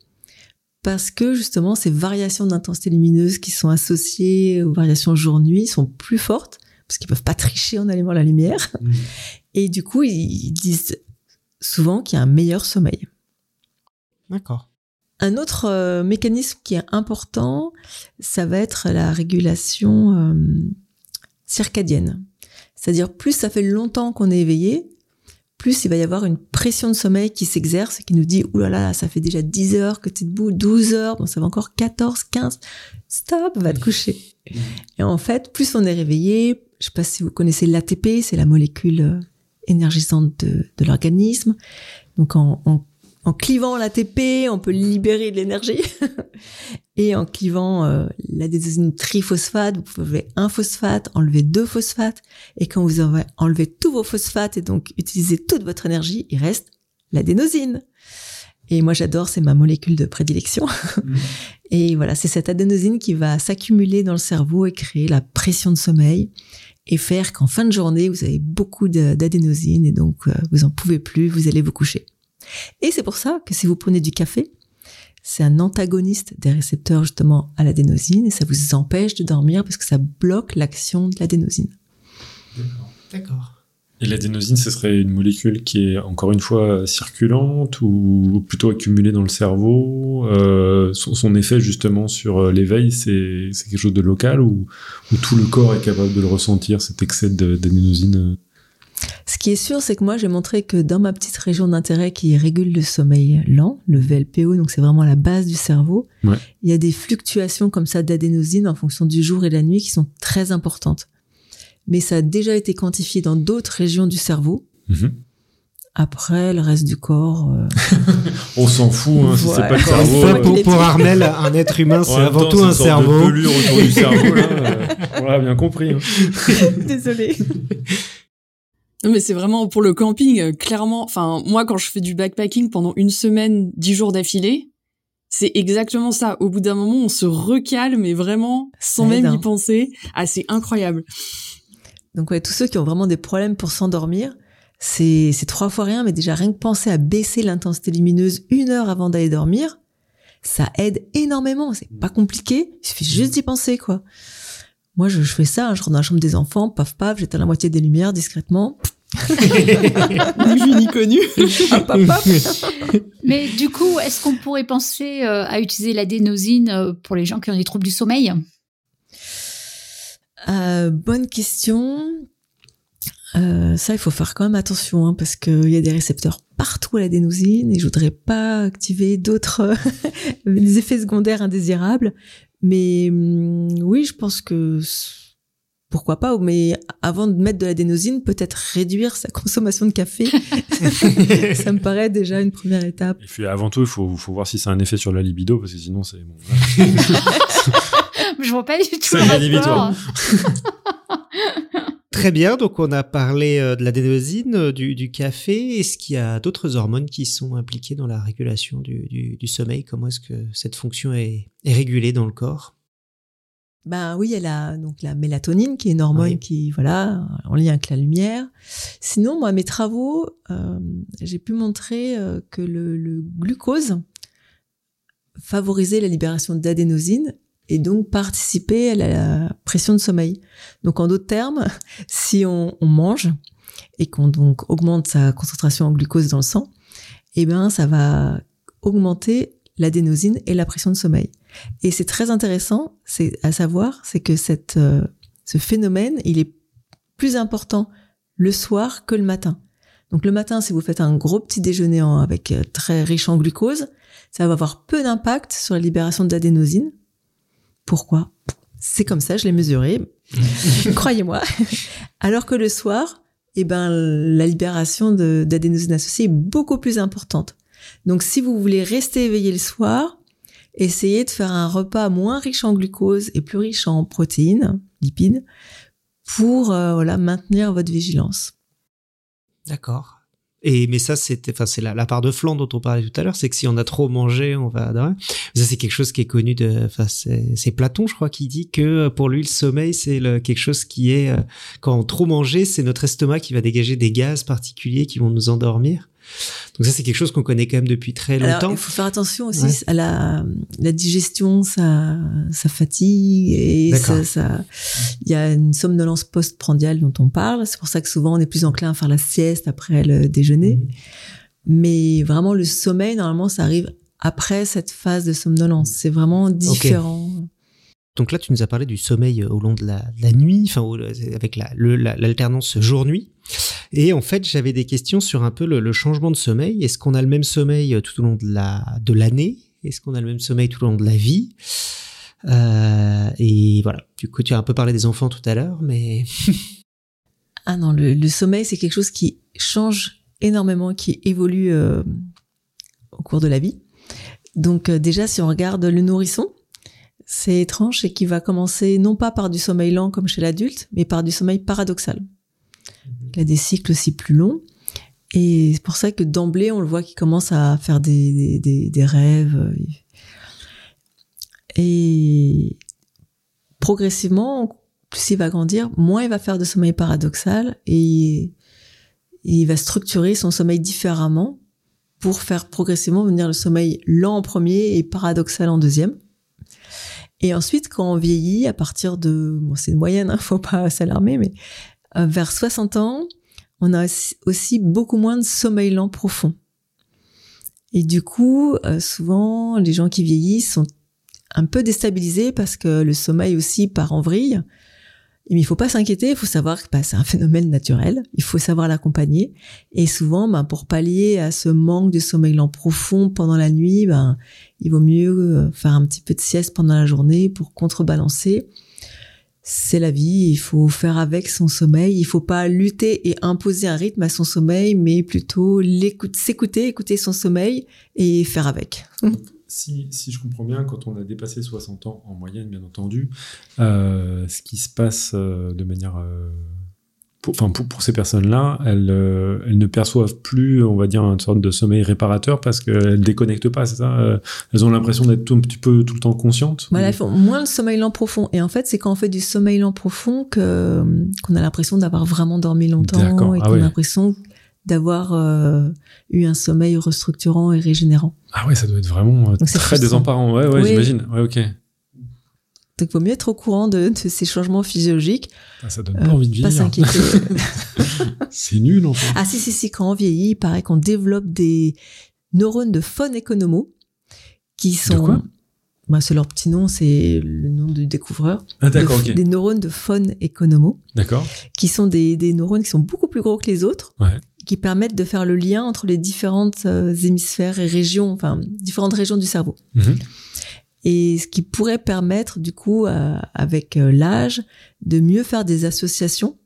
C: parce que justement ces variations d'intensité lumineuse qui sont associées aux variations jour-nuit sont plus fortes parce qu'ils peuvent pas tricher en allumant la lumière et du coup ils ils disent souvent qu'il y a un meilleur sommeil.
B: D'accord.
C: Un autre euh, mécanisme qui est important, ça va être la régulation euh, circadienne. C'est-à-dire plus ça fait longtemps qu'on est éveillé, plus il va y avoir une pression de sommeil qui s'exerce et qui nous dit « Ouh là là, ça fait déjà 10 heures que tu es debout, 12 heures, bon ça va encore 14, 15, stop, va te coucher ». Et en fait, plus on est réveillé, je sais pas si vous connaissez l'ATP, c'est la molécule euh, énergisante de, de l'organisme. Donc en, en en clivant l'ATP, on peut libérer de l'énergie. Et en clivant euh, l'adénosine triphosphate, vous pouvez enlever un phosphate, enlever deux phosphates. Et quand vous avez enlevé tous vos phosphates et donc utilisé toute votre énergie, il reste l'adénosine. Et moi j'adore, c'est ma molécule de prédilection. et voilà, c'est cette adénosine qui va s'accumuler dans le cerveau et créer la pression de sommeil et faire qu'en fin de journée, vous avez beaucoup d'adénosine et donc euh, vous en pouvez plus, vous allez vous coucher. Et c'est pour ça que si vous prenez du café, c'est un antagoniste des récepteurs justement à l'adénosine et ça vous empêche de dormir parce que ça bloque l'action de l'adénosine.
B: D'accord.
A: Et l'adénosine, ce serait une molécule qui est encore une fois circulante ou plutôt accumulée dans le cerveau. Euh, son, son effet justement sur euh, l'éveil, c'est c'est quelque chose de local ou, ou tout le corps est capable de le ressentir, cet excès d'adénosine
C: Ce qui est sûr, c'est que moi j'ai montré que dans ma petite région d'intérêt qui régule le sommeil lent, le VLPO, donc c'est vraiment la base du cerveau,
A: Ouais.
C: il y a des fluctuations comme ça d'adénosine en fonction du jour et de la nuit qui sont très importantes. Mais ça a déjà été quantifié dans d'autres régions du cerveau.
A: Mhm.
C: Après, le reste du corps, euh,
A: On s'en fout, hein, si c'est pas le cerveau. euh,
B: pour, Armel, un être humain, c'est avant
A: temps,
B: tout un
A: de
B: cerveau.
A: pelure autour du cerveau, là. euh, on l'a bien compris. hein.
C: désolé.
F: Non, mais c'est vraiment pour le camping, euh, clairement. Enfin, moi, quand je fais du backpacking pendant une semaine, dix jours d'affilée, c'est exactement ça. Au bout d'un moment, on se recale, mais vraiment, sans même y
C: hein.
F: penser. Ah, c'est incroyable.
C: Donc ouais, tous ceux qui ont vraiment des problèmes pour s'endormir, c'est c'est trois fois rien, mais déjà rien que penser à baisser l'intensité lumineuse une heure avant d'aller dormir, ça aide énormément. C'est pas compliqué, il suffit juste d'y penser quoi. Moi, je, je fais ça, hein, je rentre dans la chambre des enfants, paf paf, j'éteins la moitié des lumières discrètement.
F: Ni vu ni connu.
C: Hop, hop, hop.
D: Mais du coup, est-ce qu'on pourrait penser euh, à utiliser l'adénosine euh, pour les gens qui ont des troubles du sommeil?
C: Euh, bonne question. Euh, ça, il faut faire quand même attention hein, parce qu'il y a des récepteurs partout à l'adénosine et je voudrais pas activer d'autres effets secondaires indésirables. Mais hum, oui, je pense que pourquoi pas Mais avant de mettre de l'adénosine, peut-être réduire sa consommation de café. ça me paraît déjà une première étape.
A: Et puis avant tout, il faut, faut voir si ça a un effet sur la libido, parce que sinon c'est bon.
D: Je vois pas du tout.
A: C'est
D: le
A: rédhibitoire.
B: Très bien, donc on a parlé euh, de l'adénosine, euh, du, du café. Est-ce qu'il y a d'autres hormones qui sont impliquées dans la régulation du, du, du sommeil? Comment est-ce que cette fonction est, est régulée dans le corps?
C: Ben oui, il y a la, donc la mélatonine qui est une hormone
B: Oui.
C: qui, voilà, en lien avec la lumière. Sinon, moi, mes travaux, euh, j'ai pu montrer euh, que le, le glucose favorisait la libération d'adénosine et donc participer à la pression de sommeil. Donc en d'autres termes, si on, mange et qu'on donc augmente sa concentration en glucose dans le sang, eh ben ça va augmenter l'adénosine et la pression de sommeil. Et c'est très intéressant, c'est à savoir, c'est que cette, euh, ce phénomène, il est plus important le soir que le matin. Donc le matin, si vous faites un gros petit déjeuner avec euh, très riche en glucose, ça va avoir peu d'impact sur la libération d'adénosine. Pourquoi C'est comme ça, je l'ai mesuré. Croyez-moi. Alors que le soir, eh ben la libération d'adénosine associée est beaucoup plus importante. Donc si vous voulez rester éveillé le soir, essayez de faire un repas moins riche en glucose et plus riche en protéines, lipides, pour euh, voilà maintenir votre vigilance.
B: D'accord. Et mais ça c'était enfin c'est la, part de flan dont on parlait tout à l'heure, c'est que si on a trop mangé, on va. Ça c'est quelque chose qui est connu de enfin c'est Platon je crois qui dit que euh, pour lui le sommeil c'est quelque chose qui est euh, quand on trop manger, c'est notre estomac qui va dégager des gaz particuliers qui vont nous endormir. Donc ça c'est quelque chose qu'on connaît quand même depuis très longtemps.
C: Alors, il faut faire attention aussi
B: Ouais.
C: à la, la digestion, ça, ça fatigue et ça, ça- il y a une somnolence postprandiale dont on parle. C'est pour ça que souvent on est plus enclin à faire la sieste après le déjeuner.
B: Mhm.
C: Mais vraiment, le sommeil, normalement, ça arrive après cette phase de somnolence. C'est vraiment différent.
B: Donc là, tu nous as parlé du sommeil au long de la, de la nuit, enfin au- avec la- l'alternance jour-nuit. Et en fait, j'avais des questions sur un peu le, le changement de sommeil. Est-ce qu'on a le même sommeil euh, tout au long de la de l'année? Est-ce qu'on a le même sommeil tout au long de la vie? Euh, Et voilà. Du coup, tu as un peu parlé des enfants tout à l'heure, mais
C: Ah non, le, le sommeil, c'est quelque chose qui change énormément, qui évolue euh, au cours de la vie. Donc euh, déjà, si on regarde le nourrisson, c'est étrange, c'est qu'il va commencer non pas par du sommeil lent comme chez l'adulte, mais par du sommeil paradoxal. Il a des cycles aussi plus longs. Et c'est pour ça que d'emblée, on le voit qu'il commence à faire des, des, rêves. Et progressivement, plus il va grandir, moins il va faire de sommeil paradoxal et il va structurer son sommeil différemment pour faire progressivement venir le sommeil lent en premier et paradoxal en deuxième. Et ensuite, quand on vieillit, à partir de, bon, c'est une moyenne, hein, faut pas s'alarmer, mais vers 60 ans, on a aussi- beaucoup moins de sommeil lent profond. Et du coup, euh, souvent, les gens qui vieillissent sont un peu déstabilisés parce que le sommeil aussi part en vrille. Mais il faut pas s'inquiéter, il faut savoir que bah, c'est un phénomène naturel, il faut savoir l'accompagner. Et souvent, ben, pour pallier à ce manque de sommeil lent profond pendant la nuit, ben, il vaut mieux euh, faire un petit peu de sieste pendant la journée pour contrebalancer. C'est la vie, il faut faire avec son sommeil, il faut pas lutter et imposer un rythme à son sommeil, mais plutôt l'écoute, s'écouter, écouter son sommeil et faire avec.
A: Si, si je comprends bien, quand on a dépassé 60 ans en moyenne, bien entendu, euh, ce qui se passe euh, de manière... euh, pour, enfin, pour, pour ces personnes-là, elles, euh, elles ne perçoivent plus, on va dire, une sorte de sommeil réparateur parce qu'elles déconnectent pas, c'est ça euh, Elles ont l'impression d'être tout, un petit peu tout le temps conscientes
C: Voilà, il faut moins le sommeil lent profond. Et en fait, c'est quand on fait du sommeil lent profond que qu'on a l'impression d'avoir vraiment dormi longtemps et
A: Ah
C: qu'on a l'impression d'avoir euh, eu un sommeil restructurant et régénérant.
A: Ah ouais, ça doit être vraiment euh, très désemparant. Ouais, ouais,
C: Oui.
A: j'imagine. Ouais, ok.
C: Donc, il vaut mieux être au courant de, de ces changements physiologiques,
A: Ah, ça donne
C: euh,
A: pas envie de
C: pas
A: vivre.
C: s'inquiéter.
A: c'est nul, en fait.
C: ah si, si, si, quand on vieillit, il paraît qu'on développe des neurones de faune économo qui sont...
A: quoi?
C: Bah, c'est leur petit nom, c'est le nom du découvreur.
A: Ah, d'accord,
C: De-
A: ok.
C: Des neurones de faune économo.
A: D'accord.
C: qui sont des, des neurones qui sont beaucoup plus gros que les autres,
A: Ouais.
C: qui permettent de faire le lien entre les différentes euh, hémisphères et régions, enfin différentes régions du cerveau.
A: Mhm.
C: Et ce qui pourrait permettre du coup euh, avec euh, l'âge de mieux faire des associations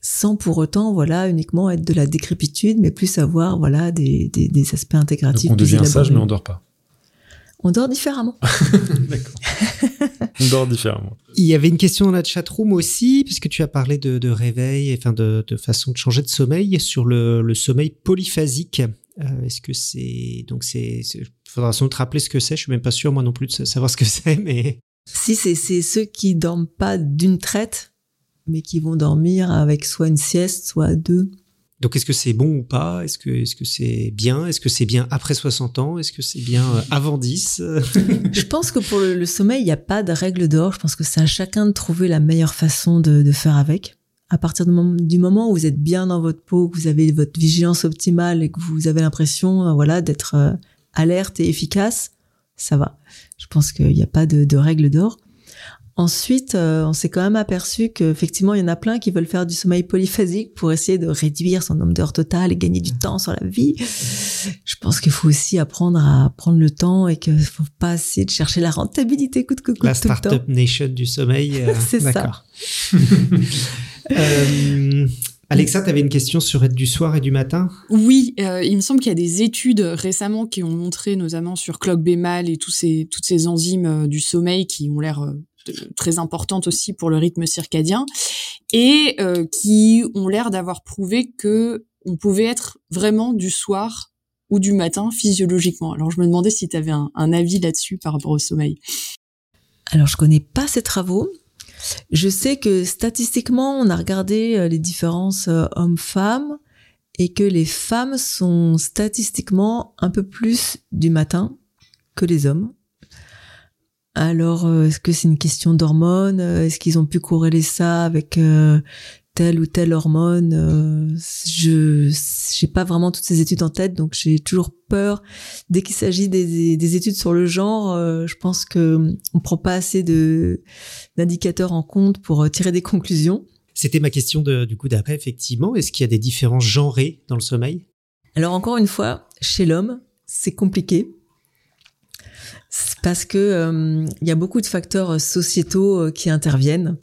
C: sans pour autant voilà uniquement être de la décrépitude mais plus avoir voilà des, des, des aspects intégratifs
A: Donc on devient sage, mais on dort pas.
C: on dort différemment
A: D'accord. on dort différemment.
B: Il y avait une question dans la chatroom aussi, puisque tu as parlé de, de réveil, enfin de, de façon de changer de sommeil, sur le, le sommeil polyphasique. Euh, Est-ce que c'est donc c'est faudra sans doute rappeler ce que c'est. Je suis même pas sûr moi non plus de savoir ce que c'est, mais
C: si c'est ceux qui dorment pas d'une traite mais qui vont dormir avec soit une sieste soit deux
B: donc est-ce que c'est bon ou pas? Est-ce que est-ce que c'est bien? Est-ce que c'est bien après 60 ans? Est-ce que c'est bien euh, avant 10
C: Je pense que pour le, le sommeil, il n'y a pas de règle d'or. Je pense que c'est à chacun de trouver la meilleure façon de, de faire avec. À partir du moment, où vous êtes bien dans votre peau, que vous avez votre vigilance optimale et que vous avez l'impression, euh, voilà, d'être euh, alerte et efficace, ça va. Je pense qu'il n'y a pas de, de règle d'or. Ensuite, euh, on s'est quand même aperçu qu'effectivement, il y en a plein qui veulent faire du sommeil polyphasique pour essayer de réduire son nombre d'heures totales et gagner du temps sur la vie. Je pense qu'il faut aussi apprendre à prendre le temps et qu'il faut pas essayer de chercher la rentabilité coûte que coûte
B: La startup nation du sommeil. euh,
C: C'est ça.
B: Euh, Alexa, tu avais une question sur être du soir et du matin?
F: Oui, euh, il me semble qu'il y a des études récemment qui ont montré, notamment sur clock bémal et tous ces, toutes ces enzymes euh, du sommeil qui ont l'air euh, très importantes aussi pour le rythme circadien et euh, qui ont l'air d'avoir prouvé que on pouvait être vraiment du soir ou du matin physiologiquement. Alors je me demandais si tu avais un, un avis là-dessus par rapport au sommeil.
C: Alors, je connais pas ces travaux. Je sais que statistiquement, on a regardé euh, les différences euh, hommes-femmes et que les femmes sont statistiquement un peu plus du matin que les hommes. Alors, euh, est-ce que c'est une question d'hormones? Est-ce qu'ils ont pu corréler ça avec telle ou telle hormone Euh, Je j'ai pas vraiment toutes ces études en tête, donc j'ai toujours peur dès qu'il s'agit des, des études sur le genre. euh, je pense que on prend pas assez de d'indicateurs en compte pour euh, tirer des conclusions.
B: C'était ma question de, du coup d'après, effectivement. Est-ce qu'il y a des différences genrées dans le sommeil?
C: Alors encore une fois, chez l'homme, c'est compliqué. Parce que euh, il y a beaucoup de facteurs sociétaux euh, qui interviennent.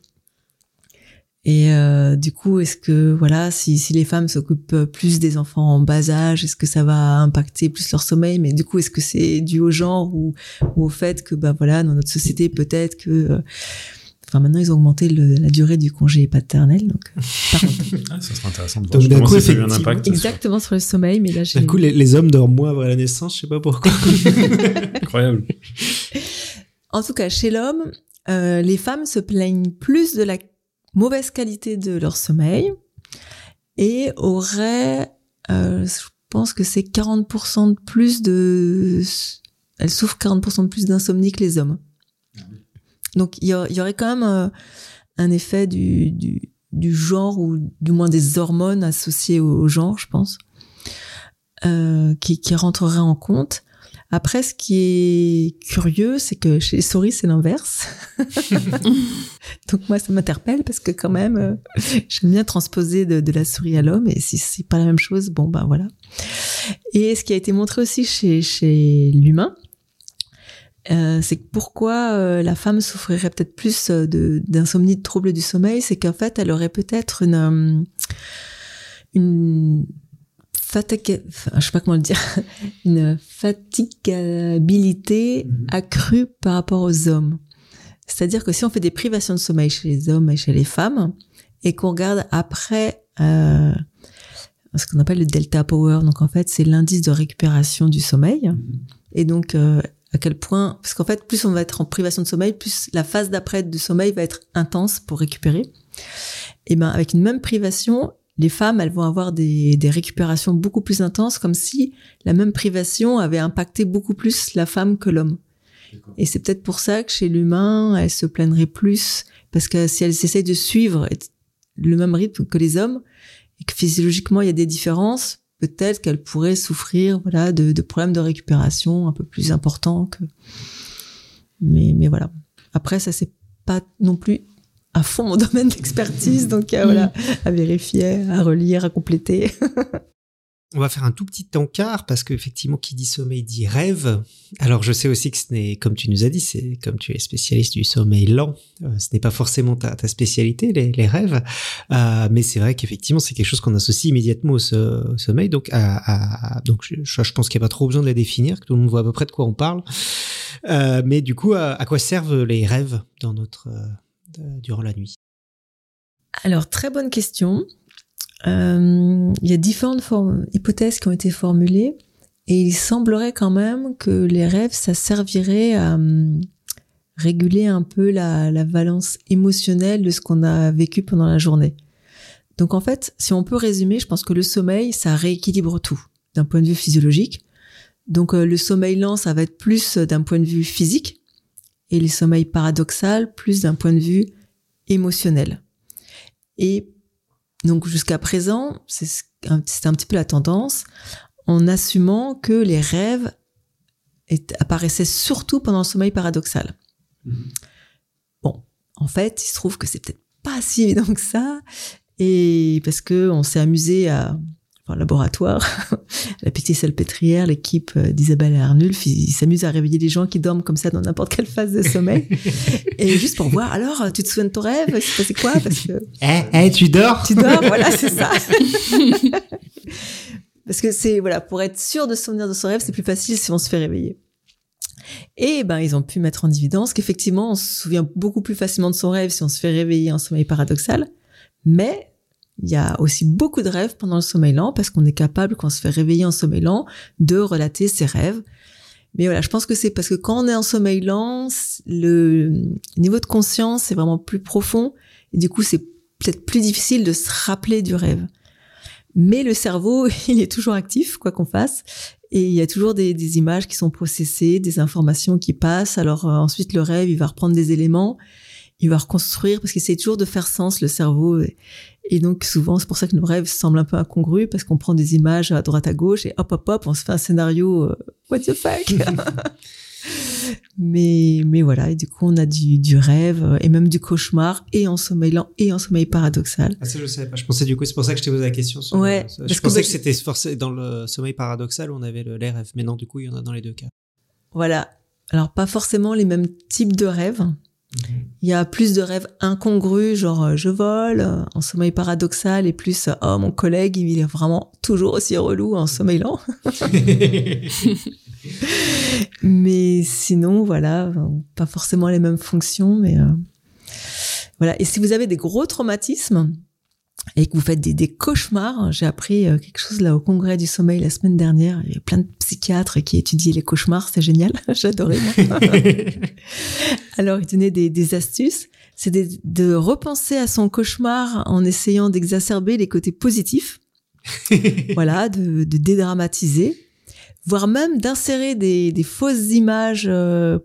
C: Et euh, du coup, est-ce que voilà, si, si les femmes s'occupent plus des enfants en bas âge, est-ce que ça va impacter plus leur sommeil? Mais du coup, est-ce que c'est dû au genre ou, ou au fait que bah voilà, dans notre société, peut-être que euh, Enfin, maintenant, ils ont augmenté le- la durée du congé paternel, donc euh, parental.
A: Ah, ça serait intéressant de voir
B: Donc, d'un coup,
A: ça a eu un impact. sur-
C: exactement sur le sommeil. Mais là, j'ai
B: D'un coup, les, les hommes dorment moins après la naissance, je sais pas pourquoi.
A: Incroyable.
C: En tout cas, chez l'homme, euh, les femmes se plaignent plus de la mauvaise qualité de leur sommeil et auraient, euh, je pense que c'est 40% de plus de... Elles souffrent 40% de plus d'insomnie que les hommes. Donc il y, aurait quand même euh, un effet du, du, du genre ou du moins des hormones associées au, au genre, je pense, euh, qui, qui rentrerait en compte. Après, ce qui est curieux, c'est que chez les souris, c'est l'inverse. Donc moi, ça m'interpelle parce que quand même, euh, j'aime bien transposer de, de la souris à l'homme et si c'est pas la même chose, bon ben voilà. Et ce qui a été montré aussi chez, chez l'humain, euh, c'est que pourquoi euh, la femme souffrirait peut-être plus euh, de d'insomnie, de troubles du sommeil, c'est qu'en fait, elle aurait peut-être une une fatigue, enfin, je sais pas comment le dire, une fatigabilité accrue par rapport aux hommes. C'est-à-dire que si on fait des privations de sommeil chez les hommes et chez les femmes, et qu'on regarde après euh, ce qu'on appelle le delta power, donc en fait c'est l'indice de récupération du sommeil, et donc euh, à quel point, parce qu'en fait plus on va être en privation de sommeil, plus la phase d'après du sommeil va être intense pour récupérer. Et ben avec une même privation, les femmes elles vont avoir des, des récupérations beaucoup plus intenses, comme si la même privation avait impacté beaucoup plus la femme que l'homme. Et c'est peut-être pour ça que chez l'humain, elles se plaigneraient plus, parce que si elles essayent de suivre le même rythme que les hommes, et que physiologiquement il y a des différences, peut-être qu'elles pourraient souffrir voilà, de, de problèmes de récupération un peu plus importants que. Mais, mais voilà. Après, ça, c'est pas non plus à fond mon domaine d'expertise, donc euh, voilà, à vérifier, à relire, à compléter.
B: on va faire un tout petit encart parce qu'effectivement, qui dit sommeil dit rêve. Alors, je sais aussi que ce n'est, comme tu nous as dit, c'est comme tu es spécialiste du sommeil lent, euh, ce n'est pas forcément ta, ta spécialité, les, les rêves. Euh, mais c'est vrai qu'effectivement, c'est quelque chose qu'on associe immédiatement au, so- au sommeil. Donc, à, à- donc je, je pense qu'il n'y a pas trop besoin de les définir, que tout le monde voit à peu près de quoi on parle. Euh, mais du coup, à, à quoi servent les rêves dans notre, durant la nuit
C: Alors, très bonne question. Euh, il y a différentes hypothèses qui ont été formulées et il semblerait quand même que les rêves, ça servirait à hum, réguler un peu la, valence émotionnelle de ce qu'on a vécu pendant la journée. Donc en fait, si on peut résumer, je pense que le sommeil, ça rééquilibre tout d'un point de vue physiologique. Donc euh, le sommeil lent, ça va être plus d'un point de vue physique et le sommeil paradoxal, plus d'un point de vue émotionnel. Et donc jusqu'à présent, c'est ce- un- petit peu la tendance, en assumant que les rêves apparaissaient surtout pendant le sommeil paradoxal. Bon, en fait, il se trouve que c'est peut-être pas si évident que ça, et parce que on s'est amusé à enfin, laboratoire, la petite salpêtrière, l'équipe euh, d'Isabelle et Arnulf, ils ils s'amusent à réveiller les gens qui dorment comme ça dans n'importe quelle phase de sommeil. et juste pour voir, alors, tu te souviens de ton rêve? C'est passé quoi? Parce que
B: Eh, eh, tu dors?
C: Tu dors, voilà, c'est ça. Parce que c'est, voilà, pour être sûr de se souvenir de son rêve, c'est plus facile si on se fait réveiller. Et ben, ils ont pu mettre en évidence qu'effectivement, on se souvient beaucoup plus facilement de son rêve si on se fait réveiller en sommeil paradoxal. Mais il y a aussi beaucoup de rêves pendant le sommeil lent parce qu'on est capable, quand on se fait réveiller en sommeil lent, de relater ses rêves. Mais voilà, je pense que c'est parce que quand on est en sommeil lent, le niveau de conscience est vraiment plus profond et du coup, c'est peut-être plus difficile de se rappeler du rêve. Mais le cerveau, il est toujours actif, quoi qu'on fasse. Et il y a toujours des, images qui sont processées, des informations qui passent. Alors euh, ensuite, le rêve, il va reprendre des éléments, il va reconstruire, parce qu'il essaie toujours de faire sens, le cerveau. Et donc souvent, c'est pour ça que nos rêves semblent un peu incongrus, parce qu'on prend des images à droite à gauche, et hop, hop, hop, on se fait un scénario, euh, what the fuck Mais, mais voilà, et du coup, on a du, du rêve, euh, et même du cauchemar, et en sommeil lent, et en sommeil paradoxal.
B: Ah, ça, je savais pas. Je pensais du coup, c'est pour ça que je t'ai posé la question. sur-
C: Ouais, parce
B: je
C: que
B: pensais
C: bah,
B: que c'était forcé dans le sommeil paradoxal où on avait le, les rêves. Mais non, du coup, il y en a dans les deux cas.
C: Voilà. Alors, pas forcément les mêmes types de rêves. Il y a plus de rêves incongrus, genre euh, je vole euh, en sommeil paradoxal, et plus euh, oh mon collègue il est vraiment toujours aussi relou en sommeil lent. mais sinon voilà, euh, pas forcément les mêmes fonctions, mais euh, voilà. Et si vous avez des gros traumatismes et que vous faites des, des cauchemars, j'ai appris euh, quelque chose là au congrès du sommeil la semaine dernière. Il y a plein de psychiatres qui étudiaient les cauchemars, c'est génial, j'adorais. Alors, il donnait des, des astuces. C'est de, de repenser à son cauchemar en essayant d'exacerber les côtés positifs. voilà, de, de dédramatiser, voire même d'insérer des, des fausses images euh,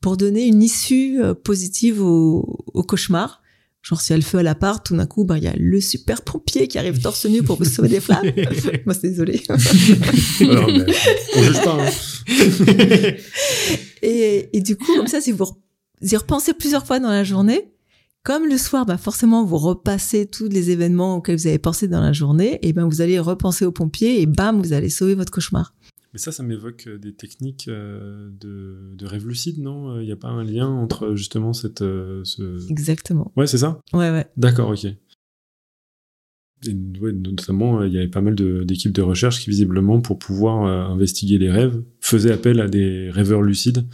C: pour donner une issue euh, positive au, au cauchemar. Genre, si elle fait à l'appart, tout d'un coup, bah, il y a le super pompier qui arrive torse nu pour vous sauver des flammes. Moi, c'est désolé.
A: Alors, mais, on juge pas. hein.
C: Et, et du coup, comme ça, si vous y repensez plusieurs fois dans la journée, comme le soir, bah forcément, vous repassez tous les événements auxquels vous avez pensé dans la journée, et ben vous allez repenser aux pompiers et bam, vous allez sauver votre cauchemar.
A: Mais ça, ça m'évoque euh, des techniques euh, de, de rêve lucide, non? Il n'y a pas un lien entre justement cette. euh, ce...
C: Exactement.
A: Ouais, c'est ça?
C: Ouais, ouais.
A: D'accord, ok. Et, ouais, notamment, euh, il y avait pas mal d'équipes de, recherche qui, visiblement, pour pouvoir euh, investiguer les rêves, faisaient appel à des rêveurs lucides,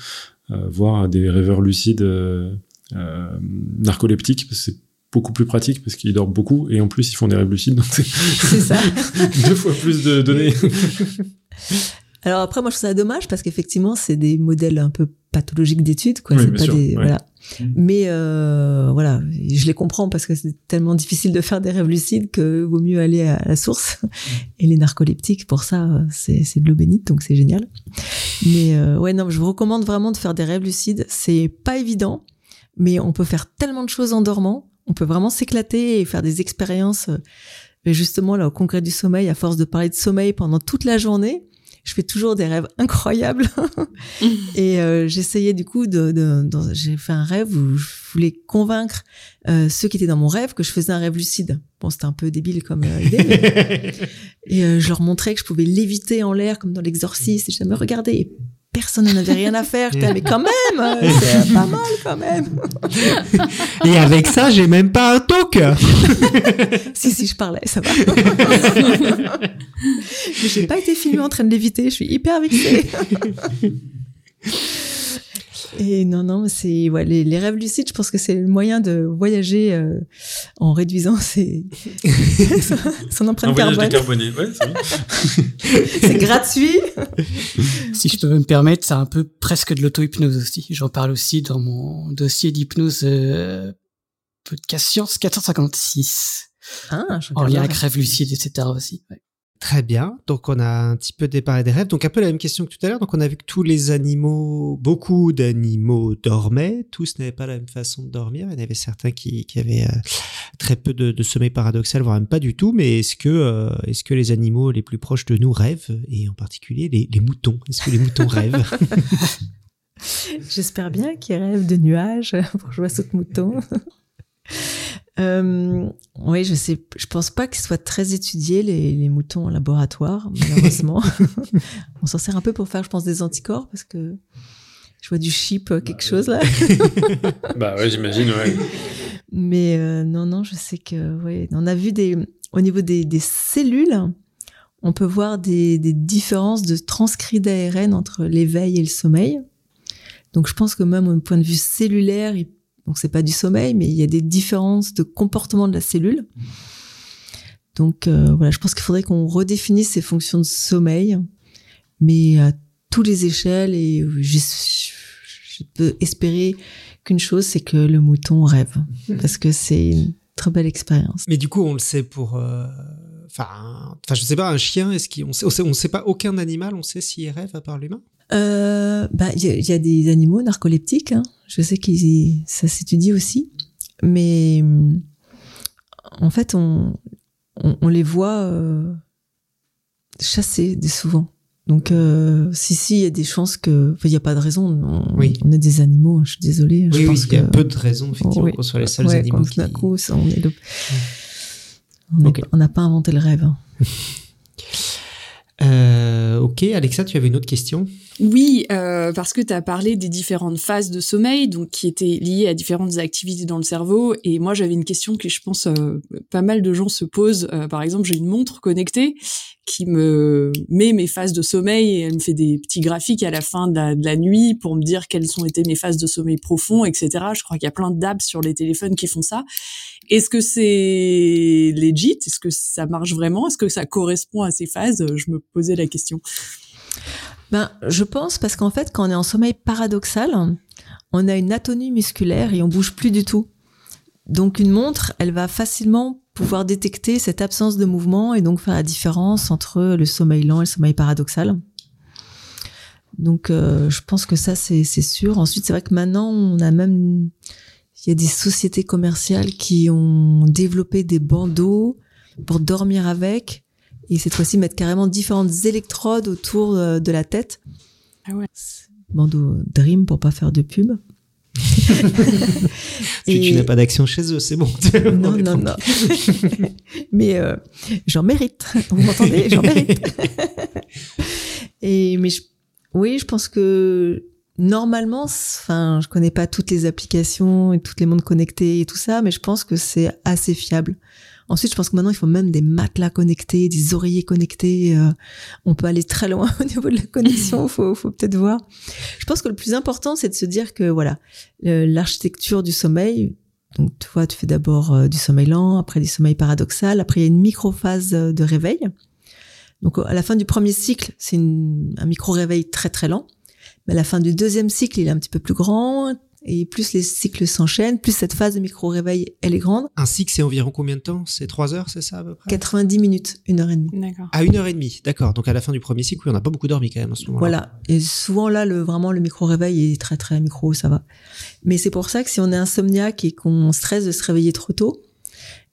A: euh, voire à des rêveurs lucides euh, euh, narcoleptiques, parce que c'est beaucoup plus pratique, parce qu'ils dorment beaucoup, et en plus, ils font des rêves lucides, donc C'est
C: ça.
A: deux fois plus de données.
C: Alors après, moi, je trouve ça dommage parce qu'effectivement, c'est des modèles un peu pathologiques d'études, quoi.
A: Oui,
C: c'est pas
A: sûr,
C: des,
A: ouais.
C: voilà.
A: Mm.
C: Mais euh, voilà, je les comprends parce que c'est tellement difficile de faire des rêves lucides que vaut mieux aller à la source.
A: Mm.
C: Et les narcoleptiques, pour ça, euh, c'est c'est de l'eau bénite, donc c'est génial. Mais euh, ouais, non, je vous recommande vraiment de faire des rêves lucides. C'est pas évident, mais on peut faire tellement de choses en dormant. On peut vraiment s'éclater et faire des expériences. euh, Mais justement, là, au congrès du sommeil, à force de parler de sommeil pendant toute la journée, je fais toujours des rêves incroyables. et euh, j'essayais du coup de, de, j'ai fait un rêve où voulais convaincre euh, ceux qui étaient dans mon rêve que je faisais un rêve lucide. Bon, c'était un peu débile comme euh, idée. mais- et euh, je leur montrais que je pouvais léviter en l'air comme dans l'exorciste. Et je disais, me regardez. Et personne n'en avait rien à faire. J'étais, là, mais quand même, c'est pas mal quand même.
B: Et avec ça, j'ai même pas un talker.
C: Si, si, je parlais, ça va. Mais j'ai pas été filmée en train de léviter, je suis hyper vexée. Et non, non, c'est ouais, les, les rêves lucides, je pense que c'est le moyen de voyager euh, en réduisant ses, son, son empreinte carbone.
A: décarboné, ouais, c'est
C: gratuit.
G: Si je peux me permettre, c'est un peu presque de l'auto-hypnose aussi. J'en parle aussi dans mon dossier d'hypnose euh, podcast science 456.
C: Ah,
G: En lien avec rêve lucide, etc. aussi. ouais.
B: Très bien. Donc, on a un petit peu déparé des rêves. Donc, un peu la même question que tout à l'heure. Donc, on a vu que tous les animaux, beaucoup d'animaux dormaient. Tous n'avaient pas la même façon de dormir. Il y en avait certains qui, qui avaient euh, très peu de, de sommeil paradoxal, voire même pas du tout. Mais est-ce que, euh, est-ce que les animaux les plus proches de nous rêvent? Et en particulier, les, les moutons. Est-ce que les moutons rêvent?
C: J'espère bien qu'ils rêvent de nuages pour jouer à saute mouton. Euh, oui, je sais, je pense pas qu'ils soient très étudiés les, les moutons en laboratoire, malheureusement. On s'en sert un peu pour faire, je pense, des anticorps parce que je vois du chip euh, quelque chose là.
A: Bah ouais, j'imagine, ouais.
C: Mais euh, non, non, je sais que ouais, on a vu des au niveau des, des cellules, on peut voir des, des différences de transcrit d'ARN entre l'éveil et le sommeil. Donc je pense que même au point de vue cellulaire, donc c'est pas du sommeil, mais il y a des différences de comportement de la cellule. Donc euh, voilà, je pense qu'il faudrait qu'on redéfinisse ces fonctions de sommeil, mais à tous les échelles. Et je, je peux espérer qu'une chose, c'est que le mouton rêve, parce que c'est une très belle expérience.
B: Mais du coup, on le sait pour. euh, Enfin, enfin, je sais pas, un chien, est-ce qu'on sait, on sait, on sait pas aucun animal, on sait s'il rêve à part l'humain?
C: Euh, bah, il y, a- il y a des animaux narcoleptiques. Hein. Je sais qu'ils ça s'étudie aussi, mais en fait, on, on, on les voit euh, chasser des souvent. Donc, euh, si si, il y a des chances que, il n'y a pas de raison. On,
B: Oui.
C: on est des animaux. hein, je suis désolée. je
B: Oui, oui,
C: pense
B: il y a
C: que
B: peu de raisons, effectivement,
C: Oui.
B: qu'on soit les seuls
C: ouais,
B: animaux
C: qu'on-
B: qui.
C: d'un coup, ça, on est le- on n'a pas inventé le rêve. hein.
B: Euh, ok, Alexa, tu avais une autre question?
F: Oui, euh, parce que tu as parlé des différentes phases de sommeil, donc qui étaient liées à différentes activités dans le cerveau. Et moi, j'avais une question que je pense euh, pas mal de gens se posent. Euh, par exemple, j'ai une montre connectée qui me met mes phases de sommeil et elle me fait des petits graphiques à la fin de la, nuit pour me dire quelles ont été mes phases de sommeil profond, etc. Je crois qu'il y a plein d'apps sur les téléphones qui font ça. Est-ce que c'est legit Est-ce que ça marche vraiment? Est-ce que ça correspond à ces phases? Je me posais la question.
C: Ben, je pense parce qu'en fait, quand on est en sommeil paradoxal, on a une atonie musculaire et on bouge plus du tout. Donc une montre, elle va facilement pouvoir détecter cette absence de mouvement et donc faire la différence entre le sommeil lent et le sommeil paradoxal. Donc euh, je pense que ça c'est sûr. Ensuite c'est vrai que maintenant on a même il y a des sociétés commerciales qui ont développé des bandeaux pour dormir avec et cette fois-ci mettre carrément différentes électrodes autour de la tête.
F: Ah ouais.
C: Bandeau Dream pour pas faire de pub.
B: Tu, tu n'as pas d'action chez eux, c'est bon.
C: Non, non, non. mais euh, j'en mérite. Vous m'entendez? J'en mérite. Et mais je- oui, je pense que normalement, enfin, je connais pas toutes les applications et toutes les montres connectées et tout ça, mais je pense que c'est assez fiable. Ensuite, je pense que maintenant, il faut même des matelas connectés, des oreillers connectés. euh, on peut aller très loin au niveau de la connexion. Faut, faut peut-être voir. Je pense que le plus important, c'est de se dire que voilà, l'architecture du sommeil. Donc, tu vois, tu fais d'abord euh, du sommeil lent, après du sommeil paradoxal, après il y a une microphase euh, de réveil. Donc, à la fin du premier cycle, c'est un micro-réveil très très lent. Mais à la fin du deuxième cycle, il est un petit peu plus grand. Et plus les cycles s'enchaînent, plus cette phase de micro-réveil, elle est grande.
B: Un cycle, c'est environ combien de temps? C'est trois heures, c'est ça à peu près?
C: 90 minutes, une heure et demie.
F: D'accord.
B: À une heure et demie, d'accord. Donc à la fin du premier cycle, oui, on n'a pas beaucoup dormi quand même à ce moment-là.
C: Voilà. Et souvent là, le vraiment le micro réveil est très très micro, ça va. Mais c'est pour ça que si on est insomniaque et qu'on stresse de se réveiller trop tôt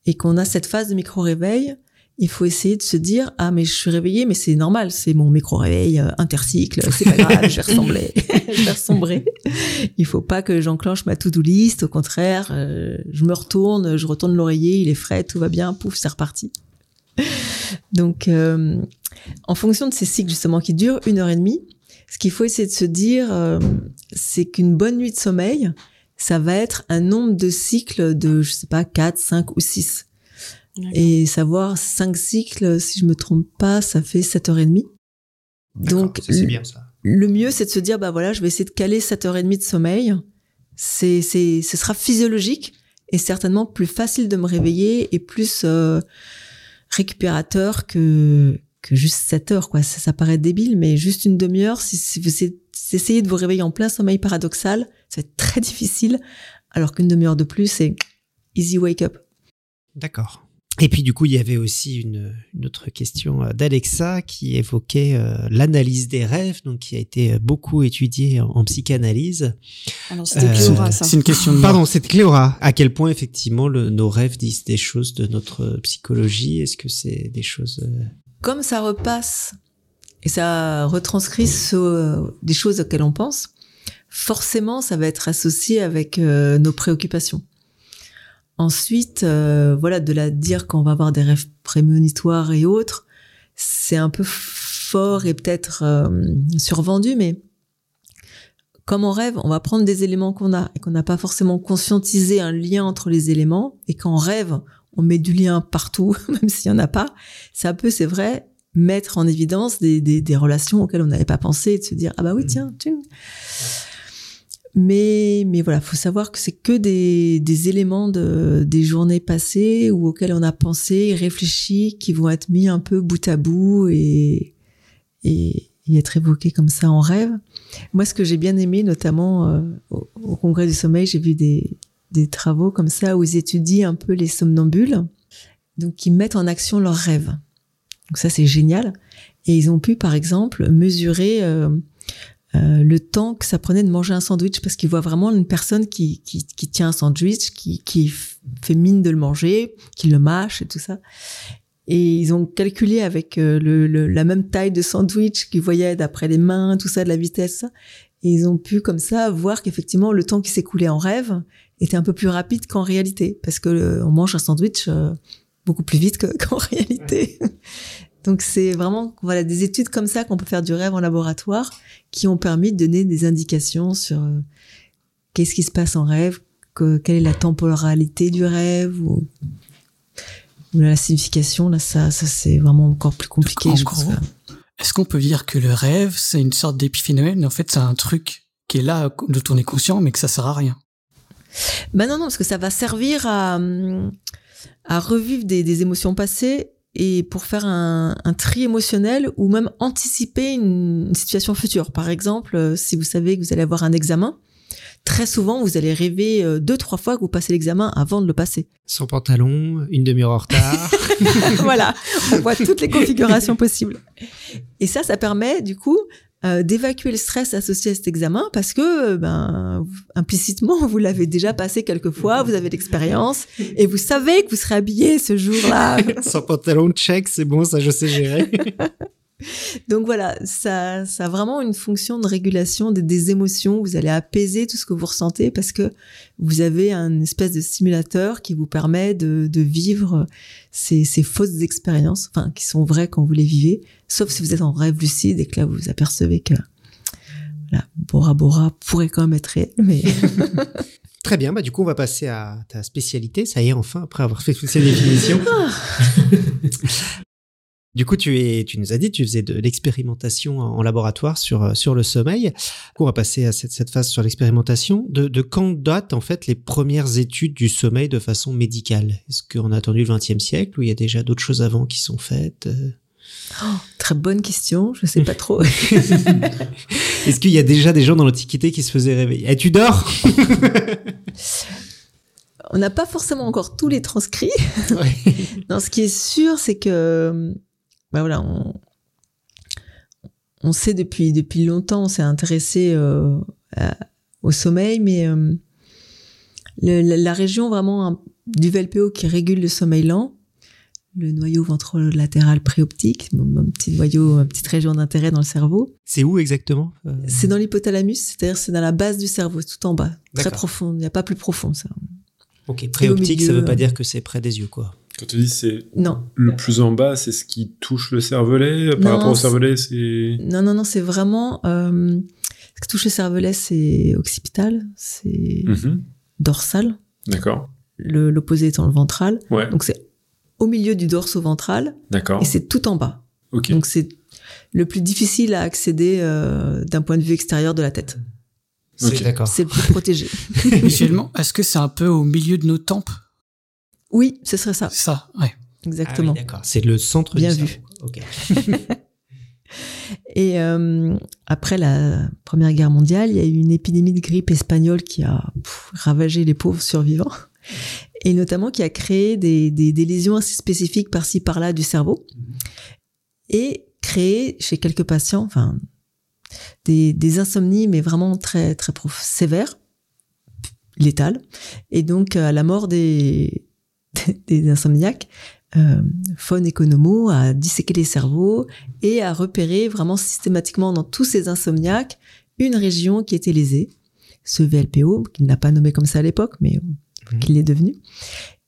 C: et qu'on a cette phase de micro réveil, il faut essayer de se dire ah mais je suis réveillé mais c'est normal c'est mon micro réveil euh, intercycle c'est pas grave je vais ressembler. Je vais ressombrer il faut pas que j'enclenche ma to-do list au contraire euh, je me retourne je retourne l'oreiller il est frais tout va bien pouf c'est reparti donc euh, en fonction de ces cycles justement qui durent une heure et demie ce qu'il faut essayer de se dire euh, c'est qu'une bonne nuit de sommeil ça va être un nombre de cycles de je sais pas 4, 5 ou 6 et savoir cinq cycles, si je me trompe pas, ça fait 7h30. Donc,
B: bien ça.
C: Le mieux, c'est de se dire, bah voilà, je vais essayer de caler 7h30 de sommeil. C'est, c'est, ce sera physiologique et certainement plus facile de me réveiller et plus euh, récupérateur que que juste 7 heures, quoi. Ça, ça paraît débile, mais juste une demi-heure, si, si vous essayez de vous réveiller en plein sommeil paradoxal, ça va être très difficile, alors qu'une demi-heure de plus, c'est easy wake up.
B: D'accord. Et puis du coup, il y avait aussi une, une autre question euh, d'Alexa qui évoquait euh, l'analyse des rêves, donc qui a été euh, beaucoup étudiée en, en psychanalyse.
F: Alors c'était Cléora, ça.
G: C'est une question de
B: Pardon, c'est de Cléora. À quel point effectivement le, nos rêves disent des choses de notre psychologie? Est-ce que c'est des choses
C: Comme ça repasse et ça retranscrit ce, des choses auxquelles on pense, forcément, ça va être associé avec nos préoccupations. Ensuite, euh, voilà, de la dire qu'on va avoir des rêves prémonitoires et autres, c'est un peu fort et peut-être euh, survendu, mais comme on rêve, on va prendre des éléments qu'on a et qu'on n'a pas forcément conscientisé un lien entre les éléments, et qu'en rêve, on met du lien partout, même s'il n'y en a pas. Ça peut, c'est vrai, mettre en évidence des, des, des relations auxquelles on n'avait pas pensé et de se dire ah bah oui tiens, tiens. Mais, mais voilà, faut savoir que c'est que des, des éléments de, des journées passées ou auxquels on a pensé, réfléchi, qui vont être mis un peu bout à bout et, et, et être évoqués comme ça en rêve. Moi, ce que j'ai bien aimé, notamment euh, au, au, Congrès du Sommeil, j'ai vu des, des travaux comme ça où ils étudient un peu les somnambules, donc qui mettent en action leurs rêves. Donc ça, c'est génial. Et ils ont pu, par exemple, mesurer euh, euh, le temps que ça prenait de manger un sandwich parce qu'il voit vraiment une personne qui, qui, qui tient un sandwich, qui, qui fait mine de le manger, qui le mâche et tout ça. Et ils ont calculé avec euh, le, le, la même taille de sandwich qu'ils voyaient d'après les mains, tout ça, de la vitesse. Et ils ont pu comme ça voir qu'effectivement le temps qui s'écoulait en rêve était un peu plus rapide qu'en réalité, parce que euh, on mange un sandwich euh, beaucoup plus vite qu'en réalité. Donc c'est vraiment voilà des études comme ça qu'on peut faire du rêve en laboratoire qui ont permis de donner des indications sur euh, qu'est-ce qui se passe en rêve, que, quelle est la temporalité du rêve ou, ou la signification. Là, ça, ça c'est vraiment encore plus compliqué.
G: Donc, gros, est-ce qu'on peut dire que le rêve c'est une sorte d'épiphénomène? En fait, c'est un truc qui est là dont on est conscient, mais que ça sert à rien.
C: Ben non, non, parce que ça va servir à, à revivre des, des émotions passées et pour faire un, un, tri émotionnel ou même anticiper une, une, situation future. Par exemple, euh, si vous savez que vous allez avoir un examen, très souvent vous allez rêver euh, deux trois fois que vous passez l'examen avant de le passer.
B: Sans pantalon, une demi-heure en retard.
C: voilà, on voit toutes les configurations possibles. Et ça, ça permet du coup euh, d'évacuer le stress associé à cet examen parce que ben implicitement vous l'avez déjà passé quelques fois, vous avez l'expérience et vous savez que vous serez habillé ce jour-là.
B: Sans pantalon, check, c'est bon, ça je sais gérer.
C: Donc voilà, ça, ça a vraiment une fonction de régulation des, des, émotions. Vous allez apaiser tout ce que vous ressentez parce que vous avez un espèce de simulateur qui vous permet de, de vivre ces, ces, fausses expériences, enfin qui sont vraies quand vous les vivez, sauf si vous êtes en rêve lucide et que là vous vous apercevez que voilà, Bora Bora pourrait quand même être réel, mais
B: Très bien, bah du coup on va passer à ta spécialité. Ça y est, enfin après avoir fait toutes ces définitions. Du coup, tu es, tu nous as dit, tu faisais de l'expérimentation en laboratoire sur sur le sommeil. On va passer à cette, cette phase sur l'expérimentation. De, de quand datent en fait les premières études du sommeil de façon médicale? Est-ce qu'on a attendu le XXe siècle ou il y a déjà d'autres choses avant qui sont faites
C: oh, Très bonne question. Je sais pas trop.
B: Est-ce qu'il y a déjà des gens dans l'Antiquité qui se faisaient réveiller? Eh, tu dors?
C: On n'a pas forcément encore tous les transcrits. Ouais. non, ce qui est sûr, c'est que ben voilà, on, on sait depuis depuis longtemps, on s'est intéressé euh, à, au sommeil, mais euh, le, la, la, région vraiment du VLPO qui régule le sommeil lent le noyau ventrolatéral préoptique, mon, mon petit noyau, une petite région d'intérêt dans le cerveau.
B: C'est où exactement euh?
C: C'est dans l'hypothalamus, c'est-à-dire c'est dans la base du cerveau, tout en bas, très profond. Il n'y a pas plus profond ça.
B: Ok, préoptique, ça
C: milieu,
B: veut pas dire que c'est près des yeux, quoi.
A: Quand tu dis c'est
C: Non,
A: le plus en bas, c'est ce qui touche le cervelet. Par
C: Non,
A: rapport au cervelet, c'est.
C: non, non, non, c'est vraiment euh, ce qui touche le cervelet, c'est occipital, c'est
A: Mhm.
C: dorsal,
A: D'accord.
C: le- l'opposé étant le ventral.
A: Ouais.
C: Donc c'est au milieu du dorso-ventral
A: D'accord.
C: et c'est tout en bas.
A: Ok.
C: Donc c'est le plus difficile à accéder euh, d'un point de vue extérieur de la tête.
B: C'est
A: Ok.
B: d'accord.
C: C'est le plus protégé.
G: Visuellement, est-ce que c'est un peu au milieu de nos tempes?
C: Oui, ce serait ça,
G: ça, ouais.
C: exactement.
B: Ah oui, d'accord. C'est le centre
C: Bien
B: du
C: vu.
B: cerveau. Ok.
C: Et euh, après la Première Guerre mondiale, il y a eu une épidémie de grippe espagnole qui a pff, ravagé les pauvres survivants, et notamment qui a créé des, des, des lésions assez spécifiques par-ci par-là du cerveau, et créé chez quelques patients, enfin, des, des insomnies, mais vraiment très très prof- sévères, létales, et donc à la mort des des insomniaques. Euh, Faune Economo a disséqué les cerveaux et a repéré vraiment systématiquement dans tous ces insomniaques une région qui était lésée, ce VLPO, qu'il n'a pas nommé comme ça à l'époque, mais
B: Mhm.
C: qu'il est devenu.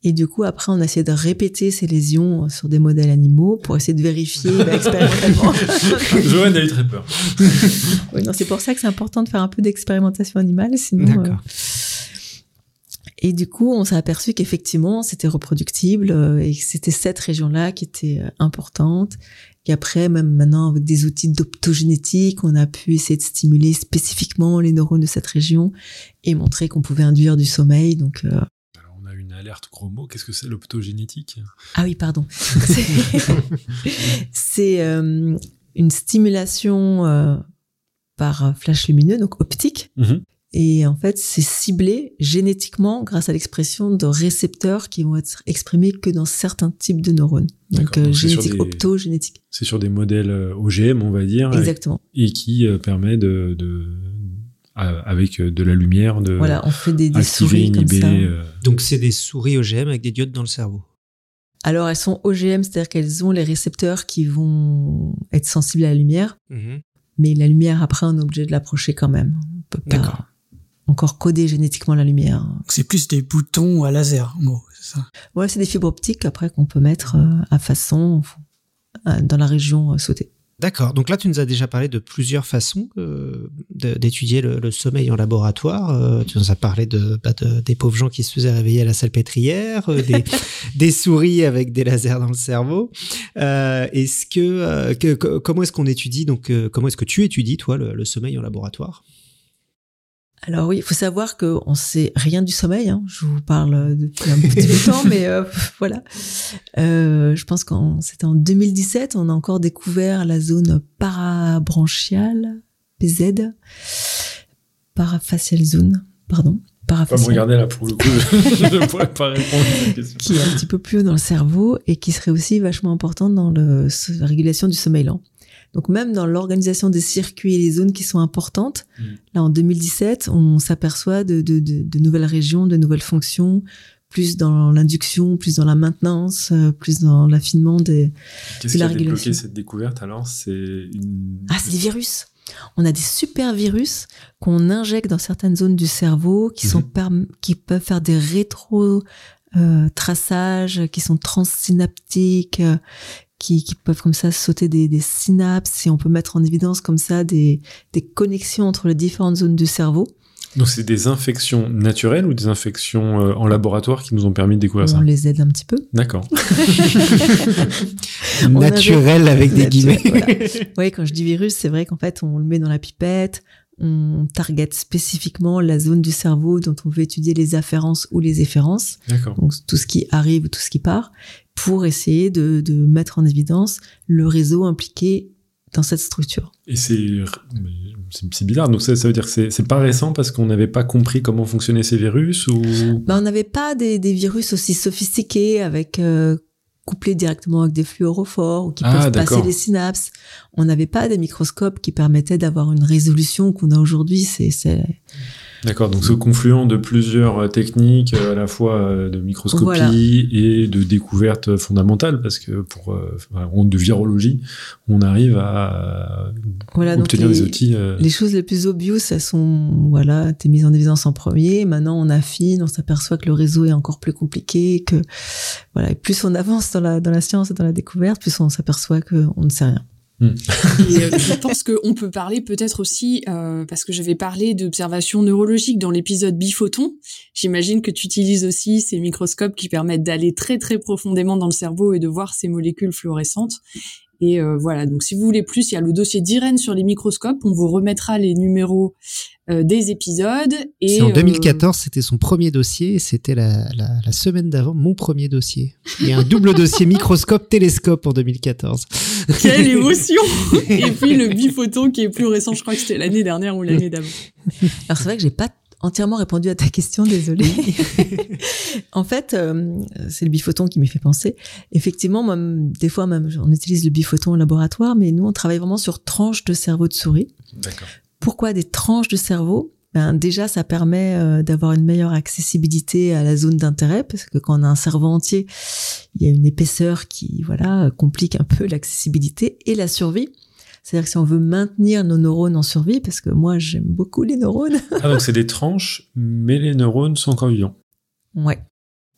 C: Et du coup, après, on a essayé de répéter ces lésions sur des modèles animaux pour essayer de vérifier bah, expérimentalement.
A: Joanne a eu très peur.
C: oui, non, c'est pour ça que c'est important de faire un peu d'expérimentation animale, sinon. euh,
B: D'accord.
C: Et du coup, on s'est aperçu qu'effectivement, c'était reproductible euh, et que c'était cette région-là qui était euh, importante. Et après, même maintenant, avec des outils d'optogénétique, on a pu essayer de stimuler spécifiquement les neurones de cette région et montrer qu'on pouvait induire du sommeil. Donc, euh,
A: Alors, on a une alerte gros mot. Qu'est-ce que c'est l'optogénétique?
C: Ah oui, pardon. C'est- C'est euh, une stimulation euh, par flash lumineux, donc optique,
A: Mhm.
C: Et en fait, c'est ciblé génétiquement grâce à l'expression de récepteurs qui vont être exprimés que dans certains types de neurones. Donc, euh,
A: donc
C: génétique,
A: des-
C: optogénétique.
A: C'est sur des modèles euh, OGM, on va dire,
C: Exactement.
A: et qui euh, permet de, de avec euh, de la lumière, de
C: Voilà, on fait des, des
A: activer,
C: souris comme
A: inhiber.
C: ça.
A: euh,
B: Donc c'est des souris OGM avec des diodes dans le cerveau.
C: Alors, elles sont OGM, c'est-à-dire qu'elles ont les récepteurs qui vont être sensibles à la lumière, mais la lumière, après, on est obligé de l'approcher quand même. On peut
B: D'accord.
C: pas encore coder génétiquement la lumière.
G: C'est plus des boutons à laser, en gros, c'est ça.
C: Voilà, c'est des fibres optiques après qu'on peut mettre euh, à façon euh, dans la région euh, sautée.
B: D'accord. Donc là, tu nous as déjà parlé de plusieurs façons euh, d'étudier le, le sommeil en laboratoire. Euh, tu nous as parlé de, bah, de- des pauvres gens qui se faisaient réveiller à la salpêtrière, euh, des, des souris avec des lasers dans le cerveau. Euh, est-ce que, euh, que- que- comment est-ce qu'on étudie donc euh, comment est-ce que tu étudies toi le, le sommeil en laboratoire?
C: Alors oui, il faut savoir qu'on sait rien du sommeil. Hein. Je vous parle depuis un petit bout de temps, mais euh, voilà. Euh, je pense qu'en c'était en 2017, on a encore découvert la zone parabranchiale, PZ, parafacial zone, pardon,
A: Pas me
C: parafacial,
A: regarder là pour le coup, je ne pourrais pas répondre à cette question.
C: qui est un petit peu plus haut dans le cerveau et qui serait aussi vachement importante dans le, la régulation du sommeil lent. Donc même dans l'organisation des circuits et les zones qui sont importantes,
A: Mm.
C: là en 2017, on s'aperçoit de, de, de, de nouvelles régions, de nouvelles fonctions, plus dans l'induction, plus dans la maintenance, euh, plus dans l'affinement des...
A: Qu'est-ce qui a débloqué cette découverte alors? C'est une.
C: Ah, c'est des virus On a des super virus qu'on injecte dans certaines zones du cerveau qui, sont perm- qui peuvent faire des rétro euh, traçages, qui sont transsynaptiques, euh, qui, qui peuvent comme ça sauter des, des synapses et on peut mettre en évidence comme ça des, des connexions entre les différentes zones du cerveau.
A: Donc c'est des infections naturelles ou des infections euh, en laboratoire qui nous ont permis de découvrir
C: on
A: ça
C: les aide un petit peu.
A: D'accord.
C: On
B: Naturel avec des guillemets.
C: voilà. Oui, quand je dis virus, c'est vrai qu'en fait, on le met dans la pipette, on target spécifiquement la zone du cerveau dont on veut étudier les afférences ou les efférences, donc tout ce qui arrive ou tout ce qui part, pour essayer de, de mettre en évidence le réseau impliqué dans cette structure.
A: Et c'est bizarre. Donc ça, ça veut dire que c'est c'est pas récent parce qu'on n'avait pas compris comment fonctionnaient ces virus ou?
C: Ben, on n'avait pas des, des virus aussi sophistiqués avec euh, couplés directement avec des fluorophores ou qui
A: Ah,
C: peuvent passer les synapses. On n'avait pas des microscopes qui permettaient d'avoir une résolution qu'on a aujourd'hui. C'est c'est
A: D'accord, donc ce confluent de plusieurs euh, techniques, euh, à la fois euh, de microscopie
C: Voilà.
A: et de découverte fondamentale, parce que pour en- de virologie, on arrive à
C: Voilà,
A: obtenir
C: les-
A: des outils.
C: Les choses les plus obvious, elles sont, voilà, t'es mise en évidence en premier. Maintenant, on affine, on s'aperçoit que le réseau est encore plus compliqué, que, voilà, et plus on avance dans la, dans la science et dans la découverte, plus on s'aperçoit qu'on ne sait rien.
F: Et euh, je pense qu'on peut parler peut-être aussi, euh, parce que j'avais parlé d'observation neurologique dans l'épisode biphoton. J'imagine que tu utilises aussi ces microscopes qui permettent d'aller très très profondément dans le cerveau et de voir ces molécules fluorescentes. Et euh, voilà, donc si vous voulez plus, il y a le dossier d'Irène sur les microscopes. On vous remettra les numéros des épisodes. Et
B: C'est en
F: euh,
B: 2014, c'était son premier dossier, c'était la, la, la semaine d'avant mon premier dossier. Il y a un double dossier microscope-télescope en 2014.
F: Quelle émotion Et puis le biphoton qui est plus récent, je crois que c'était l'année dernière ou l'année d'avant.
C: Alors c'est vrai que j'ai pas entièrement répondu à ta question, désolée. en fait, euh, c'est le biphoton qui m'y fait penser. Effectivement, moi, des fois même, on utilise le biphoton au laboratoire, mais nous, on travaille vraiment sur tranches de cerveau de souris.
A: D'accord.
C: Pourquoi des tranches de cerveau ben, Déjà, ça permet euh, d'avoir une meilleure accessibilité à la zone d'intérêt, parce que quand on a un cerveau entier, il y a une épaisseur qui voilà complique un peu l'accessibilité et la survie. C'est-à-dire que si on veut maintenir nos neurones en survie, parce que moi j'aime beaucoup les neurones,
A: Ah, donc c'est des tranches, mais les neurones sont encore vivants.
C: ouais.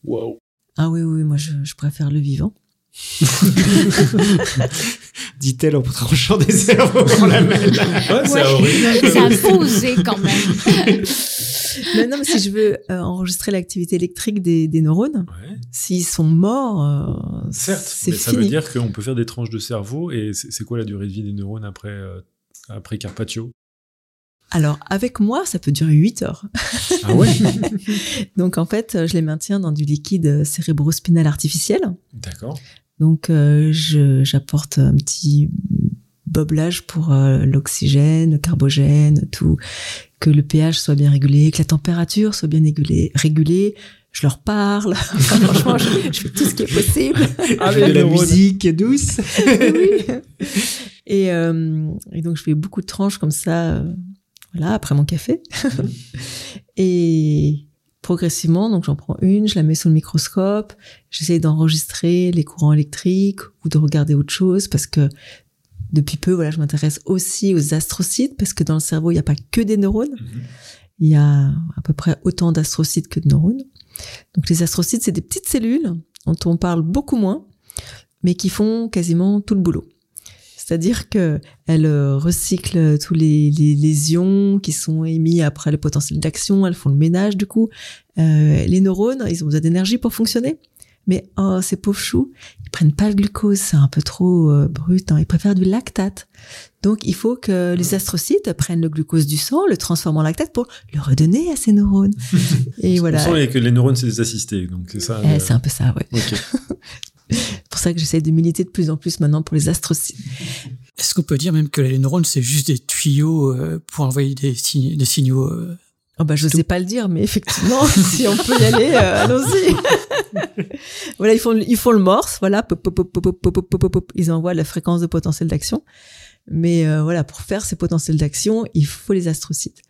A: Waouh.
C: Ah oui, oui, moi je, je préfère le vivant.
B: Dit-elle en tranchant des cerveaux pour la mêle.
A: Ouais, c'est horrible.
D: C'est imposé quand même.
C: Mais non, mais si je veux euh, enregistrer l'activité électrique des, des neurones,
A: Ouais.
C: s'ils sont morts, euh,
A: Certes, mais ça veut dire qu'on peut faire des tranches de cerveau et c'est quoi la durée de vie des neurones après, euh, après Carpaccio?
C: Alors avec moi, ça peut durer 8 heures.
A: Ah ouais?
C: Donc en fait, je les maintiens dans du liquide cérébrospinal artificiel.
A: D'accord.
C: Donc euh, j'apporte un petit boblage pour euh, l'oxygène, le carbogène, tout, que le pH soit bien régulé, que la température soit bien régulée. régulée. Je leur parle. Enfin, franchement, je, je fais tout ce qui est possible.
B: Avec de la musique douce.
C: oui. Et, euh, et donc je fais beaucoup de tranches comme ça, euh, voilà, après mon café. et progressivement, donc j'en prends une, je la mets sous le microscope, j'essaie d'enregistrer les courants électriques ou de regarder autre chose parce que depuis peu, voilà, je m'intéresse aussi aux astrocytes parce que dans le cerveau, il n'y a pas que des neurones.
A: Mhm.
C: Il y a à peu près autant d'astrocytes que de neurones. Donc les astrocytes, c'est des petites cellules dont on parle beaucoup moins, mais qui font quasiment tout le boulot. C'est-à-dire que elles euh, recyclent tous les, les, les ions qui sont émis après le potentiel d'action. Elles font le ménage du coup. Euh, les neurones, ils ont besoin d'énergie pour fonctionner. Mais oh, ces pauvres choux, ils prennent pas le glucose, c'est un peu trop euh, brut. hein. Ils préfèrent du lactate. Donc il faut que les astrocytes prennent le glucose du sang, le transforment en lactate pour le redonner à ces neurones. Et voilà.
A: On sent que les neurones, c'est des assistés. Donc c'est ça.
C: Eh, c'est un peu ça, ouais.
A: Ok.
C: c'est pour ça que j'essaie de militer de plus en plus maintenant pour les astrocytes.
G: Est-ce qu'on peut dire même que les neurones, c'est juste des tuyaux euh, pour envoyer des, signaux euh?
C: Oh bah, je sais pas le dire, mais effectivement, si on peut y aller, euh, allons-y. voilà, ils font, le morse, voilà, pop, pop, pop, ils envoient la fréquence de potentiel d'action. Mais voilà, pour faire ces potentiels d'action, il faut les astrocytes.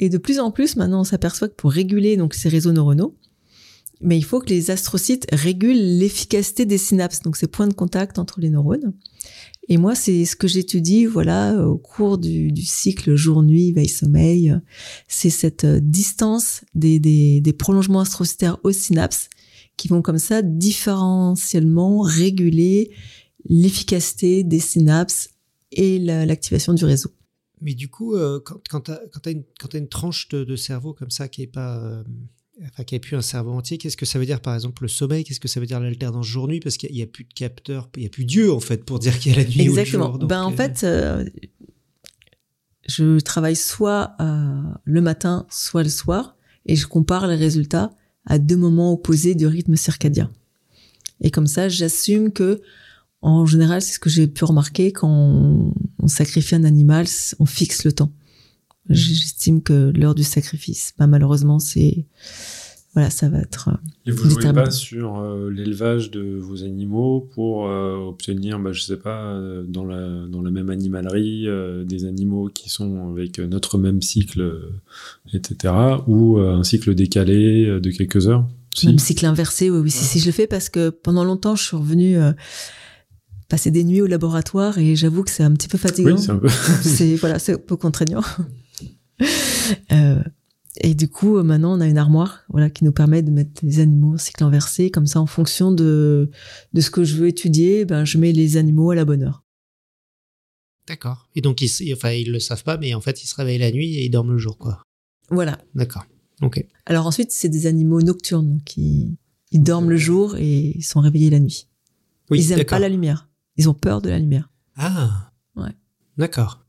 C: Et de plus en plus, maintenant, on s'aperçoit que pour réguler donc ces réseaux neuronaux, mais il faut que les astrocytes régulent l'efficacité des synapses, donc ces points de contact entre les neurones. Et moi, c'est ce que j'étudie, voilà, au cours du, cycle jour-nuit, veille-sommeil. C'est cette euh, distance des, prolongements astrocytaires aux synapses qui vont comme ça différentiellement réguler l'efficacité des synapses et la- l'activation du réseau.
B: Mais du coup, euh, quand, tu as, une, tranche de, de cerveau comme ça qui est pas. Enfin, qui n'a plus un cerveau entier, qu'est-ce que ça veut dire par exemple le sommeil Qu'est-ce que ça veut dire l'alternance jour-nuit Parce qu'il n'y a, plus de capteurs, il n'y a plus Dieu en fait pour dire qu'il y a la nuit
C: Exactement.
B: ou le jour. donc,
C: ben en
B: euh,
C: fait, euh, je travaille soit euh, le matin, soit le soir, et je compare les résultats à deux moments opposés du rythme circadien. Et comme ça, j'assume que, en général, c'est ce que j'ai pu remarquer quand on, on sacrifie un animal, on fixe le temps. J'estime que l'heure du sacrifice, bah, malheureusement, c'est voilà, ça va être. euh,
A: Et vous jouez pas sur euh, l'élevage de vos animaux pour euh, obtenir, bah, je sais pas, dans la dans la même animalerie, euh, des animaux qui sont avec notre même cycle, etc. Ou un cycle décalé de quelques heures? Si.
C: Même cycle inversé, oui, oui, si, si, je le fais parce que pendant longtemps, je suis revenue passer des nuits au laboratoire et j'avoue que c'est un petit peu fatigant.
A: Oui, c'est un peu.
C: c'est voilà, c'est un peu contraignant. Euh, et du coup, euh, maintenant, on a une armoire, voilà, qui nous permet de mettre les animaux en cycle inversé, comme ça, en fonction de de ce que je veux étudier, ben je mets les animaux à la bonne heure.
B: D'accord. Et donc, ils, enfin, ils le savent pas, mais en fait, ils se réveillent la nuit et ils dorment le jour, quoi.
C: Voilà.
B: D'accord. Ok.
C: Alors ensuite, c'est des animaux nocturnes, donc ils, ils dorment le jour et ils sont réveillés la nuit.
B: Oui,
C: ils aiment
B: d'accord.
C: pas la lumière. Ils ont peur de la lumière.
B: Ah.
C: Ouais.
B: D'accord.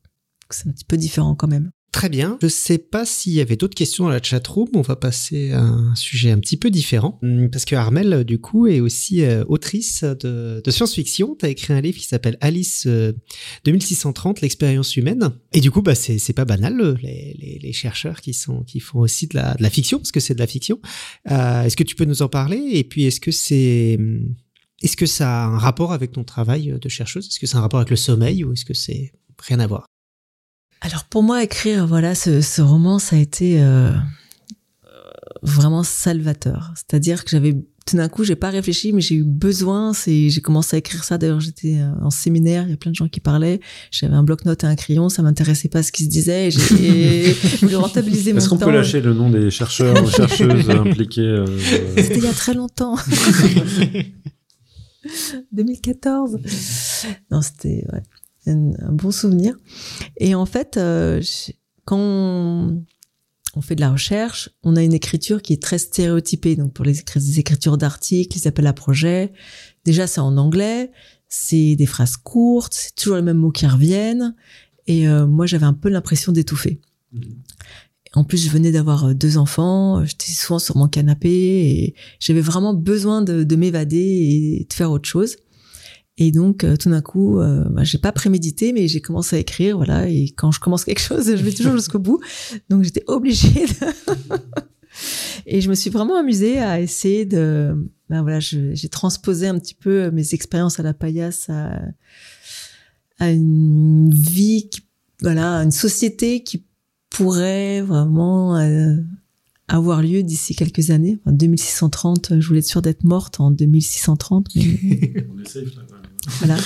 C: C'est un petit peu différent quand même.
B: Très bien. Je sais pas s'il y avait d'autres questions dans la chatroom. On va passer à un sujet un petit peu différent. Hum, Parce que Armel, euh, du coup, est aussi euh, autrice de, science-fiction. Tu as écrit un livre qui s'appelle Alice euh, 2630, l'expérience humaine. Et du coup, bah, c'est, c'est pas banal, euh, les, chercheurs qui, font aussi de la, fiction, parce que c'est de la fiction. Euh, est-ce que tu peux nous en parler? Et puis, est-ce que c'est... Est-ce que ça a un rapport avec ton travail de chercheuse? Est-ce que c'est un rapport avec le sommeil ou est-ce que c'est rien à voir?
C: Alors pour moi, écrire voilà ce, ce roman, ça a été euh, vraiment salvateur. C'est-à-dire que j'avais tout d'un coup, j'ai pas réfléchi, mais j'ai eu besoin. C'est, j'ai commencé à écrire ça. D'ailleurs, j'étais euh, en séminaire, il y a plein de gens qui parlaient. J'avais un bloc-notes et un crayon, ça m'intéressait pas ce qui se disait. Et j'ai voulu rentabiliser mon
A: Est-ce qu'on
C: temps.
A: peut lâcher le nom des chercheurs ou chercheuses impliqués euh,
C: C'était il y a très longtemps. 2014. Non, c'était ouais, un, un bon souvenir. Et en fait, euh, quand on, fait de la recherche, on a une écriture qui est très stéréotypée. Donc pour les, écri- les écritures d'articles, les appels à projets, déjà c'est en anglais, c'est des phrases courtes, c'est toujours les mêmes mots qui reviennent. Et euh, moi, j'avais un peu l'impression d'étouffer. En plus, je venais d'avoir euh, deux enfants, j'étais souvent sur mon canapé et j'avais vraiment besoin de, de m'évader et de faire autre chose. Et donc, euh, tout d'un coup, euh, bah, j'ai pas prémédité, mais j'ai commencé à écrire, voilà. Et quand je commence quelque chose, je vais toujours jusqu'au bout. Donc, j'étais obligée. De... et je me suis vraiment amusée à essayer de, ben voilà, j'ai transposé un petit peu mes expériences à la paillasse à, à une vie, qui, voilà, une société qui pourrait vraiment euh, avoir lieu d'ici quelques années. En 2630, je voulais être sûre d'être morte en 2630. Mais
A: on ouais.
C: Voilà.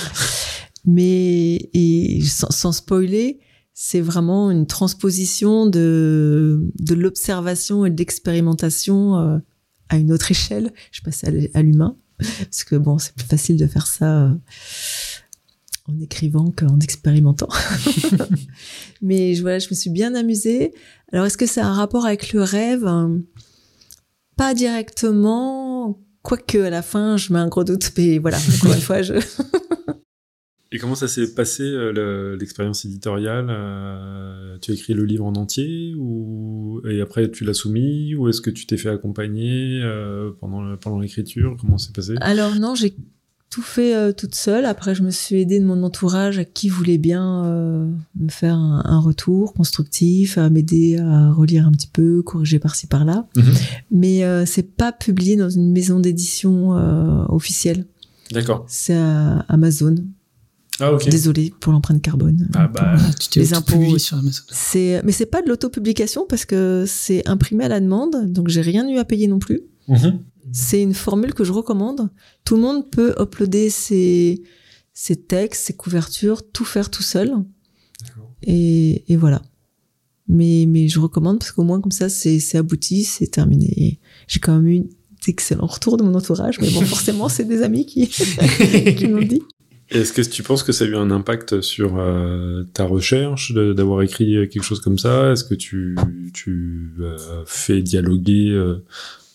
C: Mais et sans, spoiler, c'est vraiment une transposition de de l'observation et de l'expérimentation euh, à une autre échelle. Je passe à, l'humain parce que bon, c'est plus facile de faire ça euh, en écrivant qu'en expérimentant. Mais voilà, je me suis bien amusée. Alors, est-ce que a un rapport avec le rêve? Pas directement, quoique à la fin, je mets un gros doute. Mais voilà, encore une fois, je.
A: Et comment ça s'est passé euh, le- l'expérience éditoriale euh, Tu as écrit le livre en entier ou et après tu l'as soumis ou est-ce que tu t'es fait accompagner euh, pendant le- pendant l'écriture? Comment c'est passé?
C: Alors non, j'ai tout fait euh, toute seule. Après, je me suis aidée de mon entourage qui voulait bien euh, me faire un, un retour constructif, à m'aider à relire un petit peu, corriger par-ci par-là.
A: Mhm.
C: Mais euh, c'est pas publié dans une maison d'édition euh, officielle.
A: D'accord.
C: C'est à Amazon.
A: Ah ok.
C: Désolée pour l'empreinte carbone.
A: Ah bah
G: Voilà, tu t'es
C: Les impôts,
G: sur Amazon.
C: C'est, mais c'est pas de l'autopublication parce que c'est imprimé à la demande, donc j'ai rien eu à payer non plus.
A: Mhm.
C: C'est une formule que je recommande. Tout le monde peut uploader ses, ses textes, ses couvertures, tout faire tout seul. Et, et voilà. Mais, mais je recommande parce qu'au moins comme ça, c'est, abouti, c'est terminé. J'ai quand même eu d'excellents retours de mon entourage, mais bon, forcément, c'est des amis qui, qui m'ont dit.
A: Est-ce que tu penses que ça a eu un impact sur euh, ta recherche d'avoir écrit quelque chose comme ça? Est-ce que tu, tu euh, fais dialoguer euh,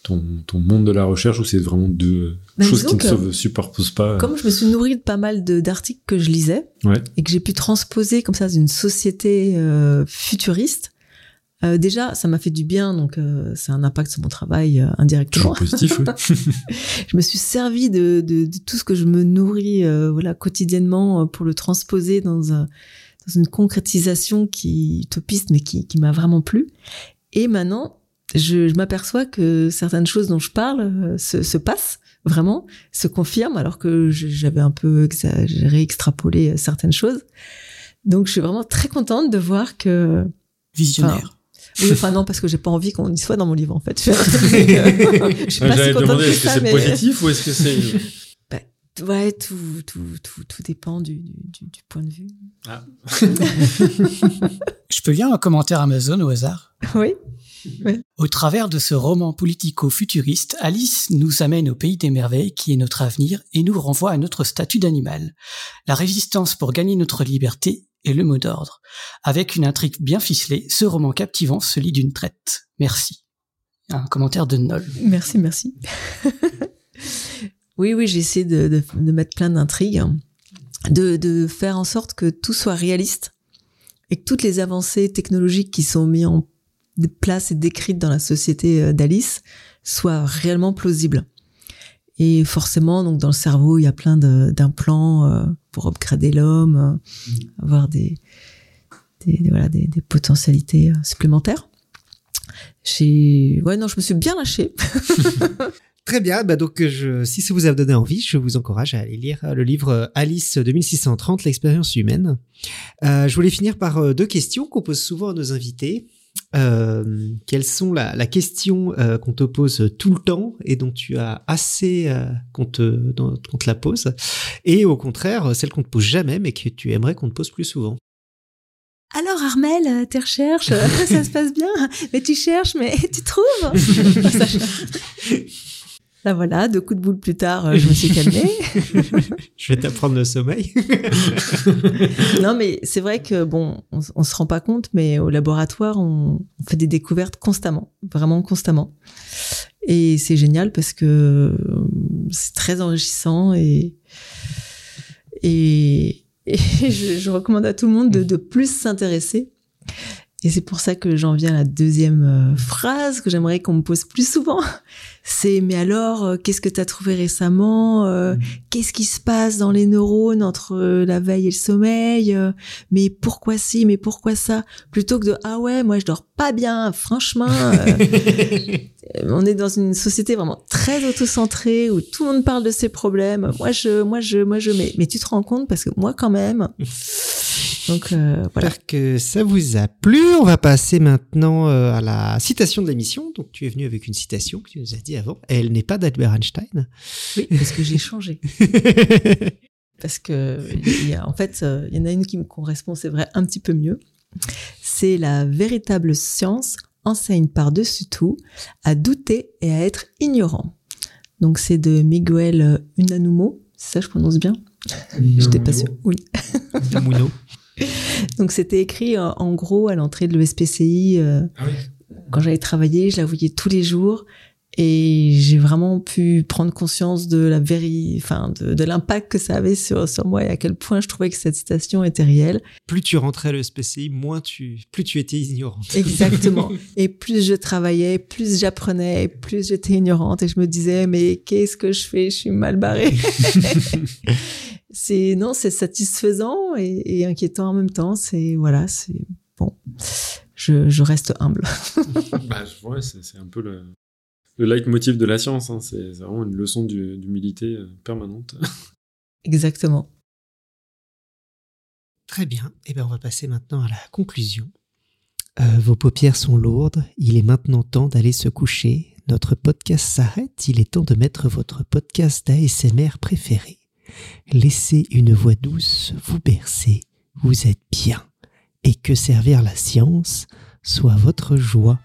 A: ton, ton monde de la recherche ou c'est vraiment deux
C: Ben,
A: choses qui ne se superposent pas
C: Comme je me suis nourrie de pas mal d'articles que je lisais,
A: Ouais.
C: et que j'ai pu transposer comme ça dans une société euh, futuriste, euh, déjà, ça m'a fait du bien, donc euh, c'est un impact sur mon travail euh, indirectement.
A: Toujours positif, oui.
C: je me suis servi de, de, de tout ce que je me nourris euh, voilà quotidiennement euh, pour le transposer dans, un, dans une concrétisation qui utopiste mais qui, qui m'a vraiment plu et maintenant je, je m'aperçois que certaines choses dont je parle euh, se, se passent vraiment, se confirment, alors que j'avais un peu exagéré, extrapolé euh, certaines choses. Donc, je suis vraiment très contente de voir que
G: Visionnaire.
C: oui, enfin non, parce que j'ai pas envie qu'on y soit dans mon livre en fait. Je suis euh, je suis pas si contente
A: demander
C: que
A: est-ce que
C: ça,
A: c'est
C: mais
A: positif ou est-ce que c'est.
C: ouais, tout, tout, tout, tout dépend du, du, du- du point de vue.
G: Je peux lire un commentaire Amazon au hasard?
C: Oui.
G: Au travers de ce roman politico-futuriste, Alice nous amène au pays des merveilles qui est notre avenir et nous renvoie à notre statut d'animal. La résistance pour gagner notre liberté est le mot d'ordre. Avec une intrigue bien ficelée, ce roman captivant se lit d'une traite. Merci. Un commentaire de Noll.
C: Merci, merci. oui, oui, j'ai essayé de, de, de mettre plein d'intrigues, de, de faire en sorte que tout soit réaliste et que toutes les avancées technologiques qui sont mises en place et décrites dans la société euh, d'Alice soient réellement plausibles. Et forcément, donc dans le cerveau, il y a plein d'implants euh, pour upgrader l'homme, euh, avoir des, voilà, des, des potentialités supplémentaires. J'ai, ouais, non, je me suis bien lâchée.
B: Très bien, bah donc je, si ça vous a donné envie, je vous encourage à aller lire le livre Alice 2630, l'expérience humaine. Euh, je voulais finir par deux questions qu'on pose souvent à nos invités. Euh, quelles sont la, la question euh, qu'on te pose tout le temps et dont tu as assez euh, qu'on te, la pose, et au contraire celle qu'on te pose jamais mais que tu aimerais qu'on te pose plus souvent?
C: Alors Armel, euh, tes recherches, ça se passe bien Mais tu cherches, mais tu trouves Là voilà, deux coups de boule plus tard, euh, je me suis calmée.
B: Je vais t'apprendre le sommeil.
C: non mais c'est vrai que bon, on, on se rend pas compte, mais au laboratoire, on, on fait des découvertes constamment, vraiment constamment. Et c'est génial parce que euh, c'est très enrichissant et et, et je, je recommande à tout le monde de, de plus s'intéresser. Et c'est pour ça que j'en viens à la deuxième euh, phrase que j'aimerais qu'on me pose plus souvent. C'est mais alors, euh, qu'est-ce que tu as trouvé récemment Euh, Qu'est-ce qui se passe dans les neurones entre la veille et le sommeil Mais pourquoi ci Mais pourquoi ça? Plutôt que de ah ouais, moi je dors pas bien. Franchement, euh, on est dans une société vraiment très autocentrée où tout le monde parle de ses problèmes. Moi je, moi je, moi je. Mais, mais tu te rends compte parce que moi quand même. Donc euh, voilà.
B: J'espère que ça vous a plu. On va passer maintenant euh, à la citation de l'émission. Donc, tu es venu avec une citation que tu nous as dit avant. Elle n'est pas d'Albert Einstein.
C: Oui, parce que j'ai changé. parce que il y a, en fait, euh, il y en a une qui me correspond, c'est vrai, un petit peu mieux. C'est la véritable science enseigne par-dessus tout à douter et à être ignorant. Donc c'est de Miguel Unamuno, c'est ça je prononce bien? J'étais pas sûre. Oui. Donc c'était écrit en gros à l'entrée de l'ESPCI euh,
A: Ah oui.
C: quand j'allais travailler, je la voyais tous les jours et j'ai vraiment pu prendre conscience de la véri, enfin de, de l'impact que ça avait sur sur moi et à quel point je trouvais que cette citation était réelle.
B: Plus tu rentrais à l'ESPCI, moins tu, plus tu étais ignorante.
C: Exactement. et plus je travaillais, plus j'apprenais, plus j'étais ignorante et je me disais mais qu'est-ce que je fais? Je suis mal barrée. c'est non, c'est satisfaisant et, et inquiétant en même temps. C'est voilà, c'est bon. Je, je reste humble.
A: bah, ouais, c'est c'est un peu le, le leitmotiv de la science. hein. C'est c'est vraiment une leçon du- d'humilité euh, permanente.
C: Exactement.
B: Très bien. Et ben, on va passer maintenant à la conclusion. Euh, vos paupières sont lourdes. Il est maintenant temps d'aller se coucher. Notre podcast s'arrête. Il est temps de mettre votre podcast d'ASMR préféré. Laissez une voix douce vous bercer. Vous êtes bien. Et que servir la science soit votre joie.